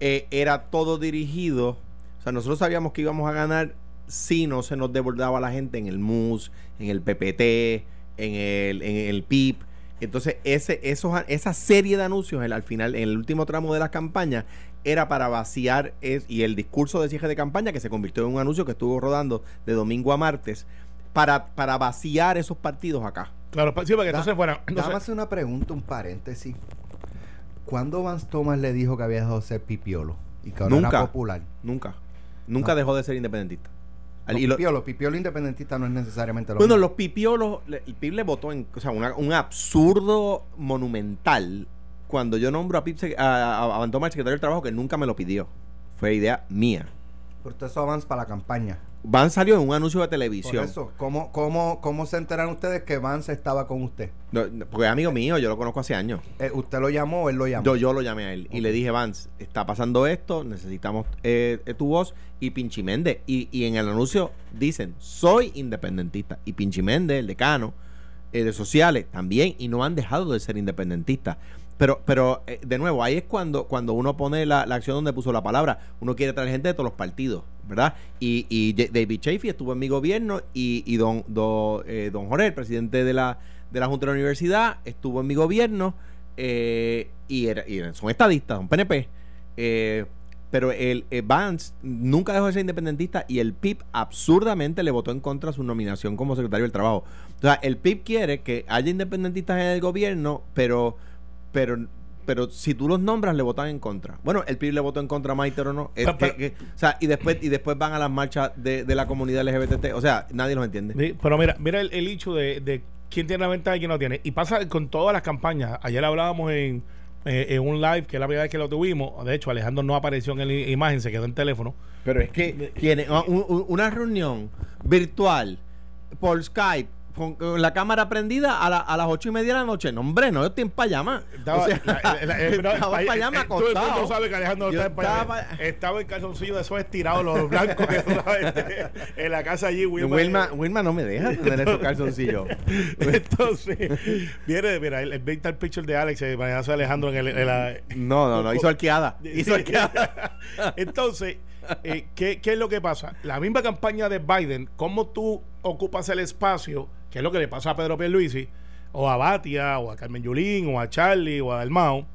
eh, era todo dirigido. O sea, nosotros sabíamos que íbamos a ganar si no se nos desbordaba la gente en el MUS, en el PPT, en el, en el PIB. Entonces, ese, esos, esa serie de anuncios el- al final, en el último tramo de la campaña, era para vaciar es, y el discurso de cierre de campaña, que se convirtió en un anuncio que estuvo rodando de domingo a martes, para, para vaciar esos partidos acá. Claro, sí, para que entonces fuera. Déjame Entonces, una pregunta, un paréntesis. ¿Cuándo Vance Thomas le dijo que había dejado de ser pipiolo? Y que ahora Nunca. era popular. Nunca. Nunca No. dejó de ser independentista. Los Y lo- pipiolo, pipiolo independentista no es necesariamente lo bueno, mismo. los pipiolos, el PIB le votó en, o sea, una- un absurdo monumental cuando yo nombro a sec- a, a, a el secretario del Trabajo, que nunca me lo pidió. Fue idea mía. Pero usted eso avanza para la campaña. Van salió en un anuncio de Por televisión. eso, ¿cómo, cómo, ¿cómo se enteraron ustedes que Vance estaba con usted? No, no, porque es amigo mío, yo lo conozco hace años. Eh, ¿Usted lo llamó o él lo llamó? Yo, yo lo llamé a él y le dije, Vance, está pasando esto, necesitamos eh, eh, tu voz y Pinchimende. Y, y en el anuncio dicen, soy independentista. Y Pinchimende, el decano eh, de sociales, también, y no han dejado de ser independentistas. Pero, pero eh, de nuevo, ahí es cuando, cuando uno pone la, la acción donde puso la palabra. Uno quiere traer gente de todos los partidos, ¿verdad? Y, y David Chafee estuvo en mi gobierno y, y don, do- eh, don Jorge, el presidente de la, de la Junta de la Universidad, estuvo en mi gobierno eh, y, era- y son estadistas, son PNP. eh, pero el eh, Vance nunca dejó de ser independentista y el PIB absurdamente le votó en contra de su nominación como secretario del Trabajo. O sea, el PIB quiere que haya independentistas en el gobierno, pero pero pero si tú los nombras le votan en contra. Bueno, el PIB le votó en contra a Maite o no. Es Pero- o sea, y después y después van a las marchas de, de la comunidad LGBT. O sea, nadie los entiende. Pero mira, mira el, el hecho de, de quién tiene la ventaja y quién no tiene. Y pasa con todas las campañas. Ayer hablábamos en, eh, en un live, que es la primera vez que lo tuvimos. De hecho, Alejandro no apareció en la imagen, se quedó en teléfono. Pero es que tiene un- una reunión virtual por Skype con, con la cámara prendida a, la- a las ocho y media de la noche. No, hombre, no, yo estoy en payama. Estaba, O sea, la- la- <laughs> eh, en eh, payama eh, Todo el mundo sabe que Alejandro está en payama. estaba- Estaba en calzoncillo de esos estirados, los blancos que <laughs> en la casa allí. Wilma, Wilma, Wilma no me deja tener esos calzoncillos. <laughs> Entonces, viene, mira, el, el picture de Alex, el payaso de Alejandro en, el, en la, No, no, no, hizo arqueada. Hizo arqueada. Entonces, eh, ¿qué, qué es lo que pasa? La misma campaña de Biden, cómo tú ocupas el espacio, que es lo que le pasa a Pedro Pierluisi, o a Batia, o a Carmen Yulín, o a Charlie, o a Dalmao,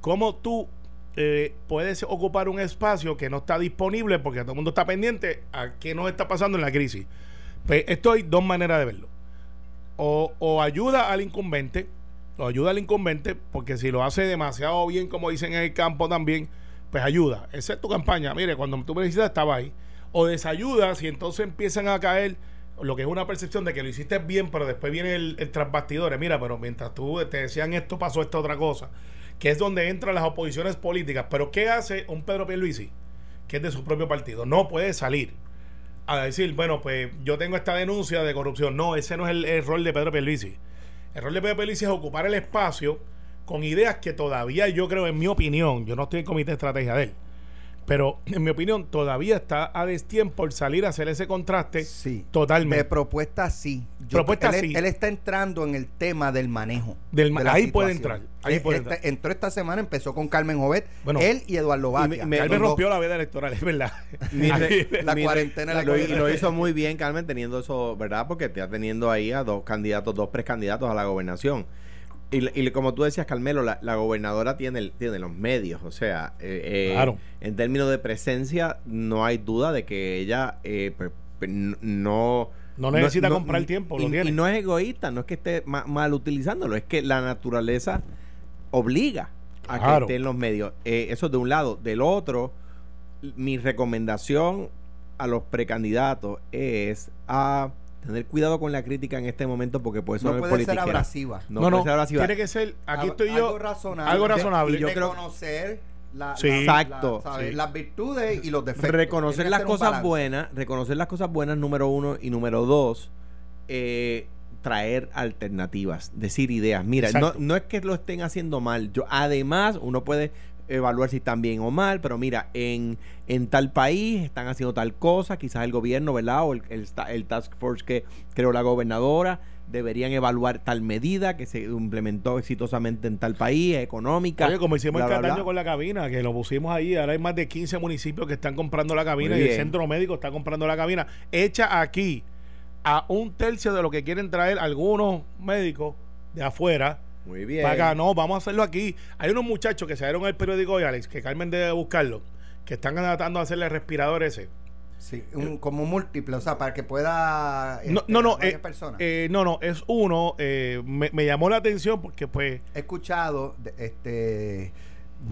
cómo tú eh, puedes ocupar un espacio que no está disponible porque todo el mundo está pendiente a qué nos está pasando en la crisis. Pues esto hay dos maneras de verlo. O, o ayuda al incumbente, o ayuda al incumbente, porque si lo hace demasiado bien, como dicen en el campo también, pues ayuda. Esa es tu campaña. Mire, cuando tú me necesitas, estaba ahí. O desayuda si entonces empiezan a caer lo que es una percepción de que lo hiciste bien, pero después viene el, el. Mira, pero mientras tú te decían esto, pasó esta otra cosa. Que es donde entran las oposiciones políticas. Pero ¿qué hace un Pedro Pierluisi? Que es de su propio partido. No puede salir a decir, bueno, pues yo tengo esta denuncia de corrupción. No, ese no es el, el rol de Pedro Pierluisi. El rol de Pedro Pierluisi es ocupar el espacio con ideas que todavía yo creo, en mi opinión, yo no estoy en comité de estrategia de él, pero en mi opinión todavía está a destiempo por salir a hacer ese contraste Sí. De totalmente. propuesta sí. Yo- Propuesta él, sí. él está entrando en el tema del manejo. Del de la ahí puede entrar, ahí Él- puede él entrar. está- entró esta semana, empezó con Carmen Jovet, Bueno, él y Eduardo Batia. me- Los dos- rompió la veda electoral, <laughs> es verdad. La mi cuarentena re- la y lo hizo muy bien, Carmen, teniendo eso, ¿verdad? Porque está teniendo ahí a dos candidatos, dos precandidatos a la gobernación. Y, y como tú decías, Carmelo, la, la gobernadora tiene, tiene los medios, o sea, eh, eh, Claro. en términos de presencia, no hay duda de que ella eh, no... No necesita comprar tiempo, y, lo tiene. y no es egoísta, no es que esté ma- mal utilizándolo, es que la naturaleza obliga a que Claro. esté en los medios. Eso de un lado. Del otro, mi recomendación a los precandidatos es a tener cuidado con la crítica en este momento porque puede no sonar puede ser abrasiva. No, No, no, puede ser abrasiva. tiene que ser, aquí Algo- estoy yo, algo razonable. algo De- razonable. y yo creo- reconocer la- Sí. la- Exacto. la- ¿sabes? Sí. las virtudes y los defectos. reconocer las cosas buenas, reconocer las cosas buenas, número uno, y número dos, eh, traer alternativas, decir ideas. Mira, no, no es que lo estén haciendo mal. Yo, además, uno puede evaluar si están bien o mal, pero mira, en, en tal país están haciendo tal cosa, quizás el gobierno, ¿verdad? O el, el, el task force que creó la gobernadora deberían evaluar tal medida que se implementó exitosamente en tal país, económica. Oye, como hicimos bla, bla, Cataño bla. con la cabina, que lo pusimos ahí, ahora hay más de 15 municipios que están comprando la cabina y el centro médico está comprando la cabina, hecha aquí a un tercio de lo que quieren traer algunos médicos de afuera. Muy bien. Para acá, no, vamos a hacerlo aquí. Hay unos muchachos que salieron al periódico hoy, Alex, que Carmen debe buscarlo, que están tratando de hacerle el respirador ese. Sí, un- como múltiple, o sea, para que pueda. No, este, no, no, varias eh, personas. eh, no, no, es uno. eh, me, me llamó la atención porque, pues, He escuchado de- este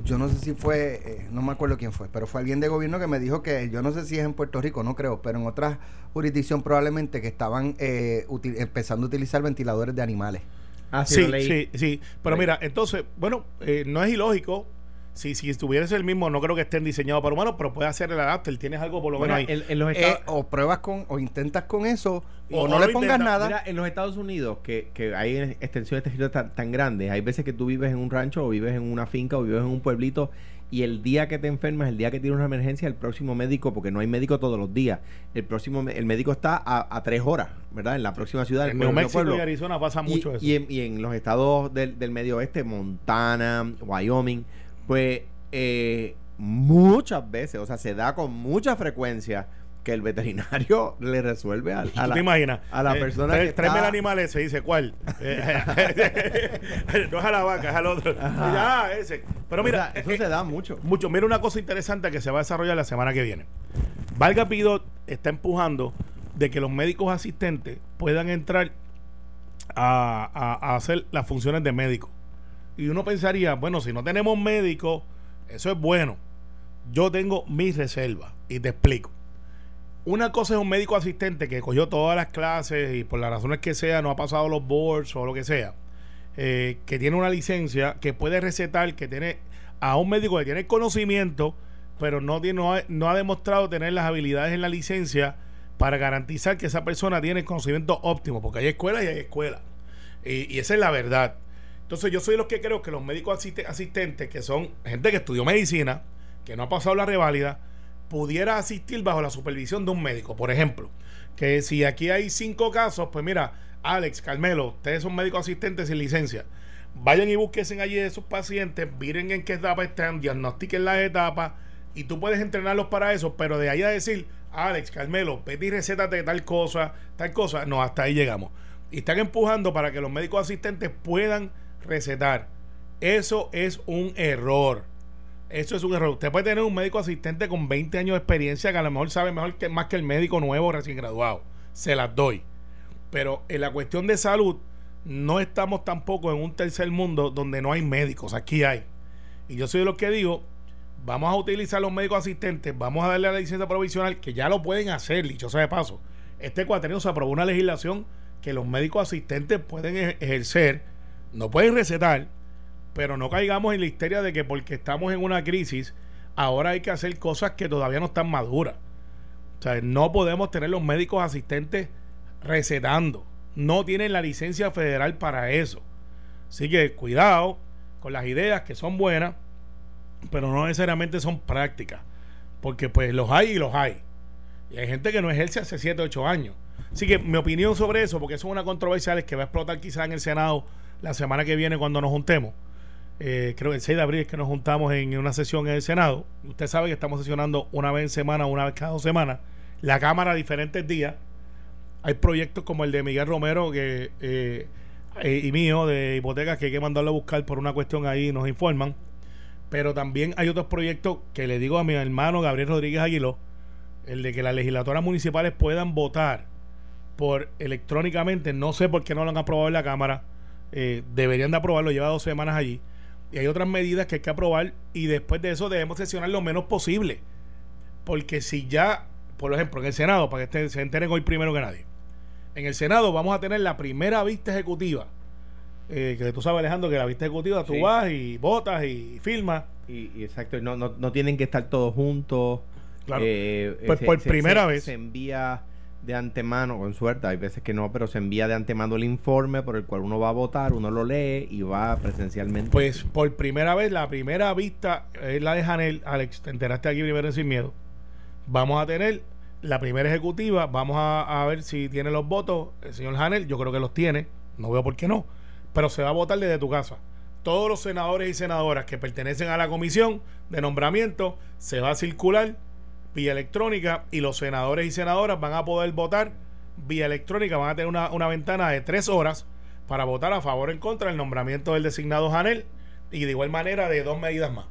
yo no sé si fue, eh, no me acuerdo quién fue, pero fue alguien de gobierno que me dijo que yo no sé si es en Puerto Rico, no creo, pero en otras jurisdicción probablemente que estaban eh, empezando a utilizar ventiladores de animales. Ah, sí, sí, sí, Pero mira, entonces, bueno, eh, no es ilógico si, si estuviese el mismo, no creo que estén diseñados para humanos, pero puede hacer el adapter. Tienes algo por lo menos ahí. Eh, o pruebas con, o intentas con eso, o, no, le pongas nada. Mira, en los Estados Unidos, que, que hay extensiones de tan, tan grandes, hay veces que tú vives en un rancho, o vives en una finca, o vives en un pueblito, y el día que te enfermas, el día que tienes una emergencia, el próximo médico, porque no hay médico todos los días, el próximo el médico está a, tres horas, ¿verdad? En la próxima ciudad. En Nuevo México y Arizona pasa mucho eso. Y en, y en, los estados del, del medio oeste, Montana, Wyoming, pues eh, muchas veces, o sea, se da con mucha frecuencia que el veterinario <laughs> le resuelve a, a la, te imaginas? a la eh, persona que está... el animal ese dice ¿cuál? <laughs> <laughs> no es a la vaca es al otro ah, ese pero mira eso se da mucho mucho mira una cosa interesante que se va a desarrollar la semana que viene Valga Pido está empujando de que los médicos asistentes puedan entrar a, a hacer las funciones de médico y uno pensaría, bueno, si no tenemos médico, eso es bueno. Yo tengo mis reservas y te explico. Una cosa es un médico asistente que cogió todas las clases y por las razones que sea no ha pasado los boards o lo que sea, eh, que tiene una licencia, que puede recetar, que tiene a un médico que tiene conocimiento, pero no, tiene, no, ha, demostrado tener las habilidades en la licencia para garantizar que esa persona tiene el conocimiento óptimo, porque hay escuelas y hay escuelas. Y, y esa es la verdad. Entonces yo soy los que creo que los médicos asistentes, que son gente que estudió medicina, que no ha pasado la reválida, pudiera asistir bajo la supervisión de un médico. Por ejemplo, que si aquí hay cinco casos, pues mira, Alex, Carmelo, ustedes son médicos asistentes sin licencia. Vayan y busquen allí de sus pacientes, miren en qué etapa están, diagnostiquen las etapas y tú puedes entrenarlos para eso, pero de ahí a decir, Alex, Carmelo, pedí recetas de tal cosa, tal cosa, no, hasta ahí llegamos. Y están empujando para que los médicos asistentes puedan recetar. Eso es un error. Eso es un error. Usted puede tener un médico asistente con 20 años de experiencia que a lo mejor sabe mejor que más que el médico nuevo recién graduado. Se las doy. Pero en la cuestión de salud, no estamos tampoco en un tercer mundo donde no hay médicos. Aquí hay. Y yo soy de los que digo, vamos a utilizar los médicos asistentes, vamos a darle a la licencia provisional, que ya lo pueden hacer, dicho sea de paso. Este cuatrenio se aprobó una legislación que los médicos asistentes pueden ejercer no pueden recetar, pero no caigamos en la histeria de que porque estamos en una crisis, ahora hay que hacer cosas que todavía no están maduras. O sea, no podemos tener los médicos asistentes recetando. No tienen la licencia federal para eso. Así que cuidado con las ideas que son buenas, pero no necesariamente son prácticas. Porque pues los hay y los hay. Y hay gente que no ejerce hace 7, 8 años. Así que mi opinión sobre eso, porque eso es una controversia que va a explotar quizás en el Senado la semana que viene cuando nos juntemos. Eh, creo que el 6 de abril es que nos juntamos en una sesión en el Senado. Usted sabe que estamos sesionando una vez en semana, una vez cada dos semanas. La Cámara diferentes días. Hay proyectos como el de Miguel Romero que, eh, eh, y mío de hipotecas que hay que mandarlo a buscar por una cuestión ahí, nos informan. Pero también hay otros proyectos que le digo a mi hermano Gabriel Rodríguez Aguiló, el de que las legislaturas municipales puedan votar por electrónicamente. No sé por qué no lo han aprobado en la Cámara eh, deberían de aprobarlo, lleva dos semanas allí. Y hay otras medidas que hay que aprobar y después de eso debemos sesionar lo menos posible. Porque si ya, por ejemplo, en el Senado, para que se enteren hoy primero que nadie, en el Senado vamos a tener la primera vista ejecutiva. Eh, que tú sabes, Alejandro, que la vista ejecutiva tú vas y votas y firmas. Y, exacto, no, no, no, tienen que estar todos juntos. Claro. Eh, pues por primera vez. Se envía de antemano, con suerte, hay veces que no, pero se envía de antemano el informe por el cual uno va a votar, uno lo lee y va presencialmente. Pues por primera vez, la primera vista es la de Janel, Alex, te enteraste aquí primero sin miedo. Vamos a tener la primera ejecutiva, vamos a, ver si tiene los votos el señor Janel, yo creo que los tiene, no veo por qué no, pero se va a votar desde tu casa. Todos los senadores y senadoras que pertenecen a la comisión de nombramiento se va a circular vía electrónica y los senadores y senadoras van a poder votar vía electrónica, van a tener una, una ventana de tres horas para votar a favor o en contra del nombramiento del designado Janel y de igual manera de dos medidas más.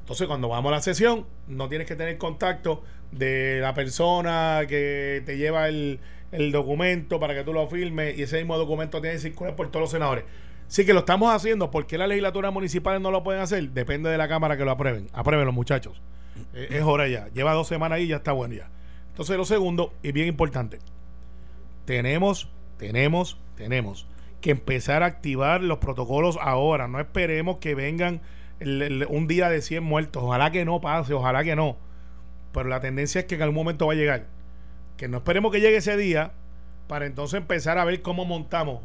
Entonces, cuando vamos a la sesión, no tienes que tener contacto de la persona que te lleva el, el documento para que tú lo firmes y ese mismo documento tiene que circular por todos los senadores. Sí que lo estamos haciendo. ¿Por qué las legislaturas municipales no lo pueden hacer? Depende de la Cámara que lo aprueben. Aprueben los muchachos. Eh, es hora ya. Lleva dos semanas y ya está bueno ya. Entonces lo segundo, y bien importante, tenemos, tenemos, tenemos que empezar a activar los protocolos ahora. No esperemos que vengan un día de 100 muertos. Ojalá que no pase, ojalá que no. Pero la tendencia es que en algún momento va a llegar. Que no esperemos que llegue ese día para entonces empezar a ver cómo montamos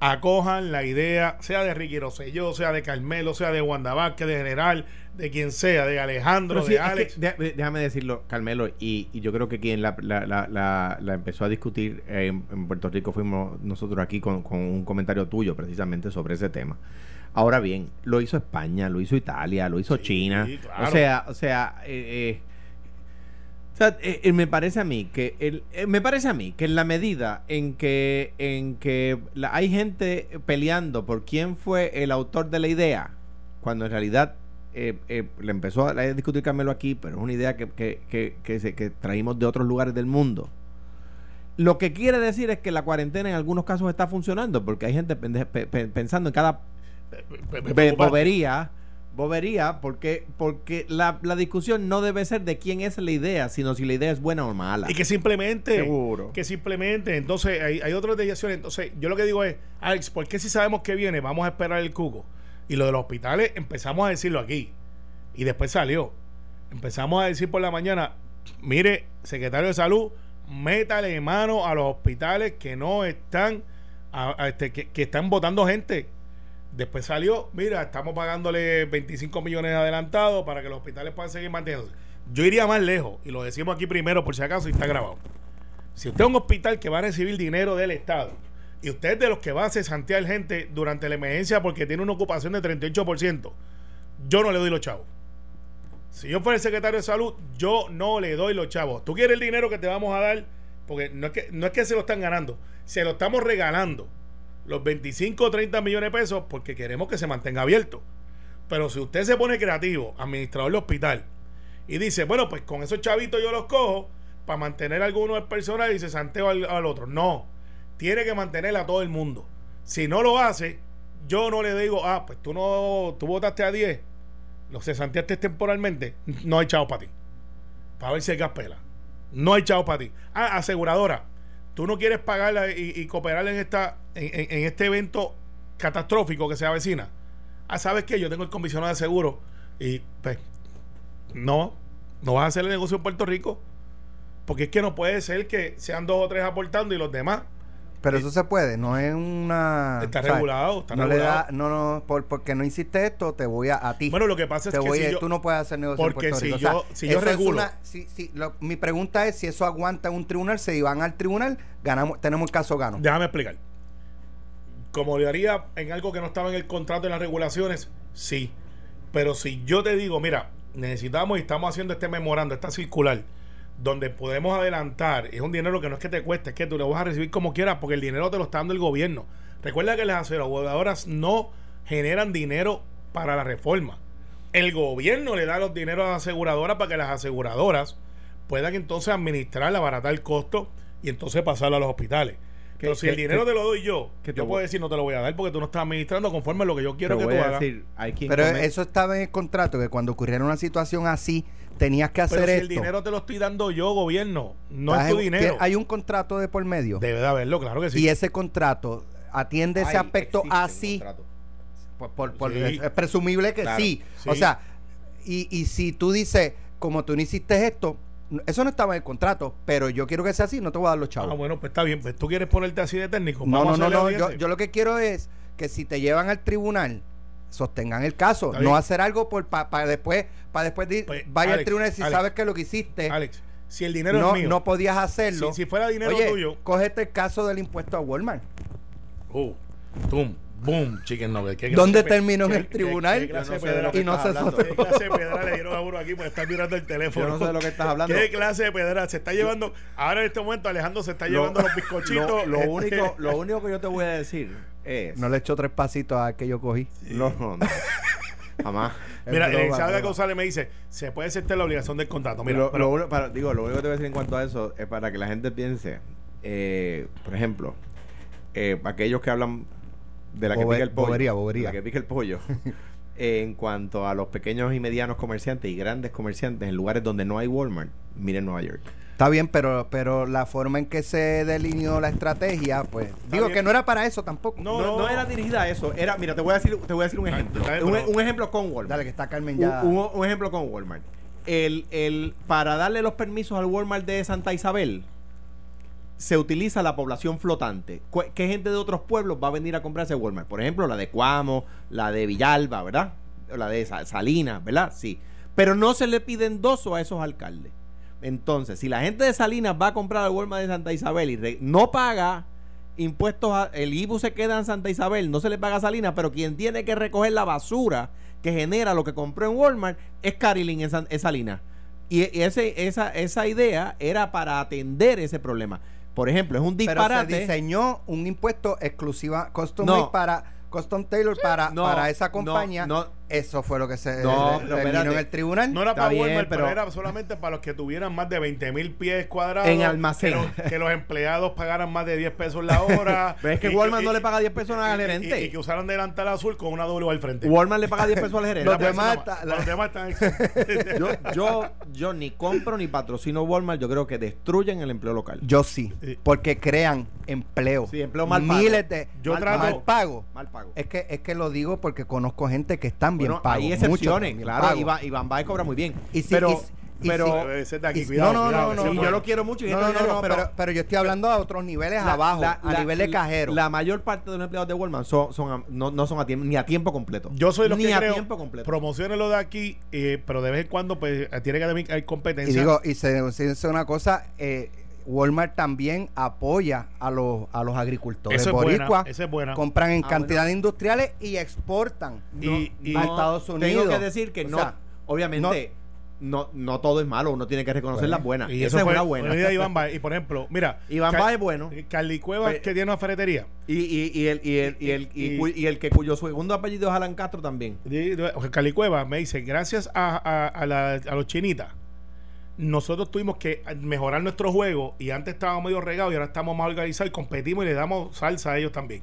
acojan la idea, sea de Ricky Rosselló, sea de Carmelo, sea de Wanda Vázquez, de General, de quien sea, de Alejandro, de Alex. déjame decirlo, Carmelo, y, yo creo que quien la, la, empezó a discutir en, Puerto Rico fuimos nosotros aquí con, un comentario tuyo precisamente sobre ese tema. Ahora bien, lo hizo España, lo hizo Italia, lo hizo China. O sea, o sea, eh, eh o sea, eh, eh, me parece a mí que el, eh, me parece a mí que en la medida en que en que hay gente peleando por quién fue el autor de la idea, cuando en realidad le empezó a, discutir Carmelo aquí, pero es una idea que, que, que, que, traímos de otros lugares del mundo. Lo que quiere decir es que la cuarentena en algunos casos está funcionando, porque hay gente pensando en cada bobería bobería porque, porque la, discusión no debe ser de quién es la idea, sino si la idea es buena o mala. Y que simplemente, Seguro. que simplemente, entonces hay, hay otras desviaciones. Entonces, yo lo que digo es, Alex, ¿por qué si sabemos que viene, vamos a esperar el cuco? Y lo de los hospitales empezamos a decirlo aquí. Y después salió. Empezamos a decir por la mañana, mire, secretario de salud, métale mano a los hospitales que no están, este, que, que están votando gente Después salió, mira, estamos pagándole 25 millones adelantados para que los hospitales puedan seguir manteniéndose. Yo iría más lejos, y lo decimos aquí primero por si acaso y está grabado. Si usted es un hospital que va a recibir dinero del Estado, y usted es de los que va a cesantear gente durante la emergencia porque tiene una ocupación de 38%, yo no le doy los chavos. Si yo fuera el secretario de salud, yo no le doy los chavos. Tú quieres el dinero que te vamos a dar, porque no es que, no es que se lo están ganando, se lo estamos regalando los 25 o 30 millones de pesos porque queremos que se mantenga abierto. Pero si usted se pone creativo, administrador del hospital, y dice, bueno, pues con esos chavitos yo los cojo para mantener a alguno del personal y se santeo al, otro. No, tiene que mantener a todo el mundo. Si no lo hace, yo no le digo, ah, pues tú no, tú votaste a 10, los cesanteaste temporalmente, no hay chavo para ti. Para ver si hay gaspela. No hay chavo para ti. Ah, aseguradora tú no quieres pagarla y, cooperar en, esta, en, este evento catastrófico que se avecina. Ah, ¿sabes qué? Yo tengo el comisionado de seguro y pues no, no vas a hacer el negocio en Puerto Rico. Porque es que no puede ser que sean dos o tres aportando y los demás pero eso se puede, no es una. Está regulado, está no regulado. Le da, no, no, por, porque no hiciste esto, te voy a, a ti. Bueno, lo que pasa es que si tú no puedes hacer negocio porque en Puerto si Rico. Yo, si yo regulo. si, si, mi pregunta es si eso aguanta un tribunal, si van al tribunal, ganamos, tenemos el caso gano. Déjame explicar. Como le haría en algo que no estaba en el contrato de las regulaciones, sí. Pero si yo te digo, mira, necesitamos y estamos haciendo este memorando, esta circular donde podemos adelantar, es un dinero que no es que te cueste, es que tú lo vas a recibir como quieras, porque el dinero te lo está dando el gobierno. Recuerda que las aseguradoras no generan dinero para la reforma. El gobierno le da los dineros a las aseguradoras para que las aseguradoras puedan entonces administrar, abaratar el costo y entonces pasarlo a los hospitales. Pero si el dinero te lo doy yo, que yo puedo decir no te lo voy a dar porque tú no estás administrando conforme a lo que yo quiero que tú hagas. Pero eso estaba en el contrato, que cuando ocurriera una situación así, tenías que hacer Pero si el dinero te lo estoy dando yo, gobierno, no es tu dinero. Hay un contrato de por medio. Debe de haberlo, claro que sí. Y ese contrato atiende ese aspecto así. Por, Es presumible que sí. O sea, y, y si tú dices, como tú no hiciste esto, eso no estaba en el contrato, pero yo quiero que sea así, no te voy a dar los chavos. Ah, bueno, pues está bien. Pues tú quieres ponerte así de técnico. No, no, no, no. Yo, yo, lo que quiero es que si te llevan al tribunal, sostengan el caso, no hacer algo por para después para después pues, vaya al tribunal si sabes que lo que hiciste. Alex, si el dinero no, es mío, no podías hacerlo. Si, fuera dinero oye, tuyo, cógete el caso del impuesto a Walmart. Uh, tum, boom, chicken nugget. ¿Dónde terminó en el tribunal? y no se ¿Qué clase de pedra le dieron a uno aquí por estar mirando el teléfono? Yo no sé de lo que estás hablando. ¿Qué clase de pedra? Se está llevando, ahora en este momento Alejandro se está llevando los bizcochitos. Lo, único, <laughs> lo único que yo te voy a decir es... No le echo tres pasitos a que yo cogí. No, no, no. Jamás. <laughs> Mira, eh, Salga González me dice, se puede aceptar la obligación del contrato. Mira, lo, pero, para, digo, lo único que te voy a decir en cuanto a eso es para que la gente piense, eh, por ejemplo, eh, aquellos que hablan de la que Bobe- pica el pollo. bobería, de bobería. la que pica el pollo. <laughs> en cuanto a los pequeños y medianos comerciantes y grandes comerciantes en lugares donde no hay Walmart, miren Nueva York. Está bien, pero, pero la forma en que se delineó la estrategia, pues digo bien. que no era para eso tampoco. No, No, no era dirigida a eso. Era, mira, te voy a decir, te voy a decir un ejemplo. bien, Un, ejemplo con Walmart. Dale, que está Carmen Un, ya. un- un ejemplo con Walmart. El, el, para darle los permisos al Walmart de Santa Isabel, se utiliza la población flotante. ¿Qué gente de otros pueblos va a venir a comprarse Walmart? Por ejemplo, la de Cuamo, la de Villalba, ¿verdad? La de Sa- Salinas, ¿verdad? Sí. Pero no se le pide endoso a esos alcaldes. Entonces, si la gente de Salinas va a comprar al Walmart de Santa Isabel y no paga impuestos, a- el IBU se queda en Santa Isabel, no se le paga a Salinas, pero quien tiene que recoger la basura que genera lo que compró en Walmart es Carilyn en, Salinas. Y, esa, esa idea era para atender ese problema. Por ejemplo, es un pero se disparate. diseñó un impuesto exclusiva, custom No. made para custom tailor para, No, para esa compañía. no. Eso fue lo que se No, en el tribunal. No era Está para bien, Walmart, pero, pero- era solamente para los que tuvieran más de 20 mil pies cuadrados. En almacén. Que los, que los empleados pagaran más de 10 pesos la hora. <laughs> Pero es que y- Walmart y- no le paga 10 pesos al y- y- gerente. Y, que usaran delantal azul con una W al frente. Walmart le paga 10 pesos al <laughs> gerente. Los demás los demás <laughs> están yo, yo, yo ni compro ni patrocino Walmart. Yo creo que destruyen el empleo local. Yo sí, Sí. porque crean empleo. Sí, empleo mal pago. Miles de Yo mal, trato- mal pago. Mal pago. Es que, es que lo digo porque conozco gente que están bien Bueno, pagos. hay excepciones, bien claro. pagos. Iván, Iván Baez cobra muy bien. Y si- pero, y pero de aquí, cuidado, no, no, no, no, yo lo quiero mucho y No, no, lo no, no, pero, pero yo estoy hablando a otros niveles la- abajo, la- a la- nivel de cajero. La mayor parte de los empleados de Walmart son, son a- no, no son a tiempo, ni a tiempo completo. Yo soy lo ni que a creo, tiempo completo. promocionenlo de aquí, eh, pero de vez en cuando pues tiene que haber hay y competencia. digo, y se, se dice una cosa, eh, Walmart también apoya a los, a los agricultores Eso es buena, boricuas. esa es buena. Compran en Ah, cantidades industriales y exportan. Y- y- a Estados Unidos. Tengo que decir que O no, sea, obviamente, no, no, todo es malo. Uno tiene que reconocer Bueno, las buenas. y Esa eso es una buena. buena idea de Iván <laughs> Baez. Y por ejemplo, mira, Iván Car- Baez es bueno. Carly Cuevas, Pe- que tiene una ferretería. Y, y, y el, y, el, y, el, y, Y- el que cuyo segundo apellido es Alan Castro también. Y- y- Carly Cuevas me dice, gracias a, a- a la- a los chinitas, nosotros tuvimos que mejorar nuestro juego y antes estábamos medio regados y ahora estamos más organizados y competimos y le damos salsa a ellos también.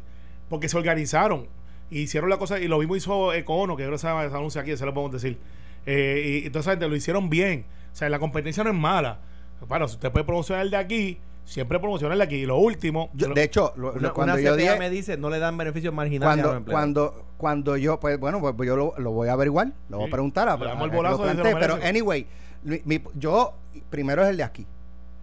Porque se organizaron y hicieron la cosa y lo mismo hizo Econo, que yo no se anuncia aquí, se lo podemos decir. Eh, y entonces gente, lo hicieron bien. O sea, la competencia no es mala. Bueno, si usted puede promocionar el de aquí, siempre promociona el de aquí. Y lo último, Yo- lo- de hecho, lo- Una, cuando una yo dije, me dice no le dan beneficios marginales a los cuando, empleados. cuando, cuando yo, pues bueno, pues yo lo, lo voy a averiguar, lo voy a preguntar, a, Le damos a- el a bolazo pero anyway, mi- yo primero es el de aquí,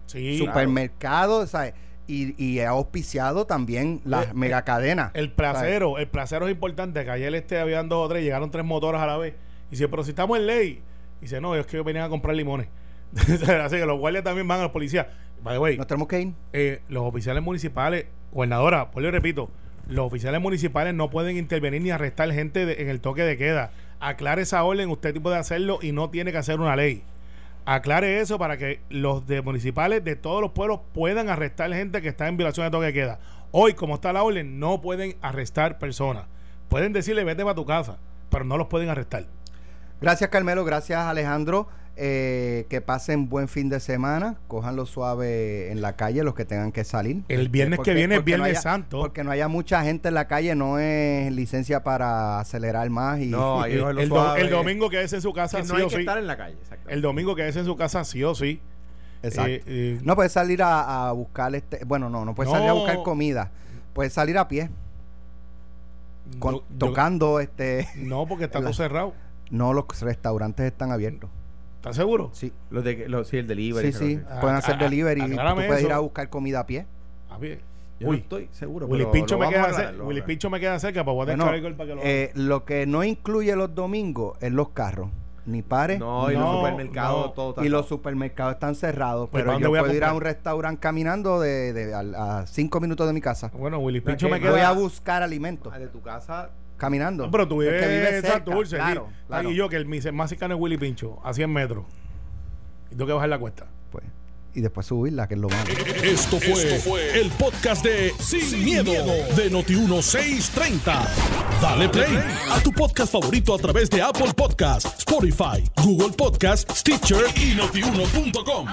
sí, supermercado, ¿sabes? Y, y he auspiciado también las Eh, megacadenas. El placero, el placero es importante, que ayer este habían dos o tres, llegaron tres motoras a la vez. Y dice, pero si estamos en ley. Y dice, no, es que venían a comprar limones. <laughs> Así que los guardias también van a los policías. By the way, Nos tenemos que ir. eh, los oficiales municipales, gobernadora, pues le repito, los oficiales municipales no pueden intervenir ni arrestar gente de- en el toque de queda. Aclare esa orden, usted puede hacerlo y no tiene que hacer una ley. Aclare eso para que los de municipales de todos los pueblos puedan arrestar gente que está en violación de toque de queda. Hoy, como está la orden, no pueden arrestar personas. Pueden decirle vete para tu casa, pero no los pueden arrestar. Gracias Carmelo, gracias Alejandro. Eh, que pasen buen fin de semana, cojanlo suave en la calle los que tengan que salir. El viernes Porque- que viene es no Viernes haya- Santo. Porque no haya mucha gente en la calle, no es licencia para acelerar más y No, ahí <laughs> el, cógelo el do- suave. el domingo que es en su casa, Que no sí hay o que sí. estar en la calle. El domingo que es en su casa, sí o sí. Exacto. Eh, eh, No puedes salir a, a buscar este, bueno, no, no puedes salir a buscar comida. Puedes salir a pie, con- yo- yo- tocando este no, porque está <laughs> la- todo cerrado. no los restaurantes están abiertos. ¿Estás seguro? Sí. Los de, los, sí, el delivery. Sí, sí, cosa. pueden Ah, hacer ah, delivery y tú puedes ir a buscar comida a pie. A ver. Yo Uy, no estoy seguro. Willy pero Pincho me queda a cerca. lo Willy a Pincho me queda cerca para poder Bueno, echar el gol para que lo eh, lo que no incluye los domingos es los carros, ni pares. No, y los supermercados, no. todo y los supermercados están cerrados, Pues, pero ¿para dónde yo voy a puedo ir a un restaurante caminando de, de- a, a cinco minutos de mi casa. Bueno, Willy Pincho me no Voy queda. a buscar alimentos Ah, de tu casa. Caminando. No, pero tú vives que vive en cerca, Santurce. claro, sí. claro. Y yo, que el mi- más cercano es Willy Pincho, a 100 metros. Y tengo que bajar la cuesta. Pues, y después subirla, que es lo malo. Esto fue, el podcast de Sin, miedo, de Noti1630. Dale play a tu podcast favorito a través de Apple Podcasts, Spotify, Google Podcasts, Stitcher y notiuno.com.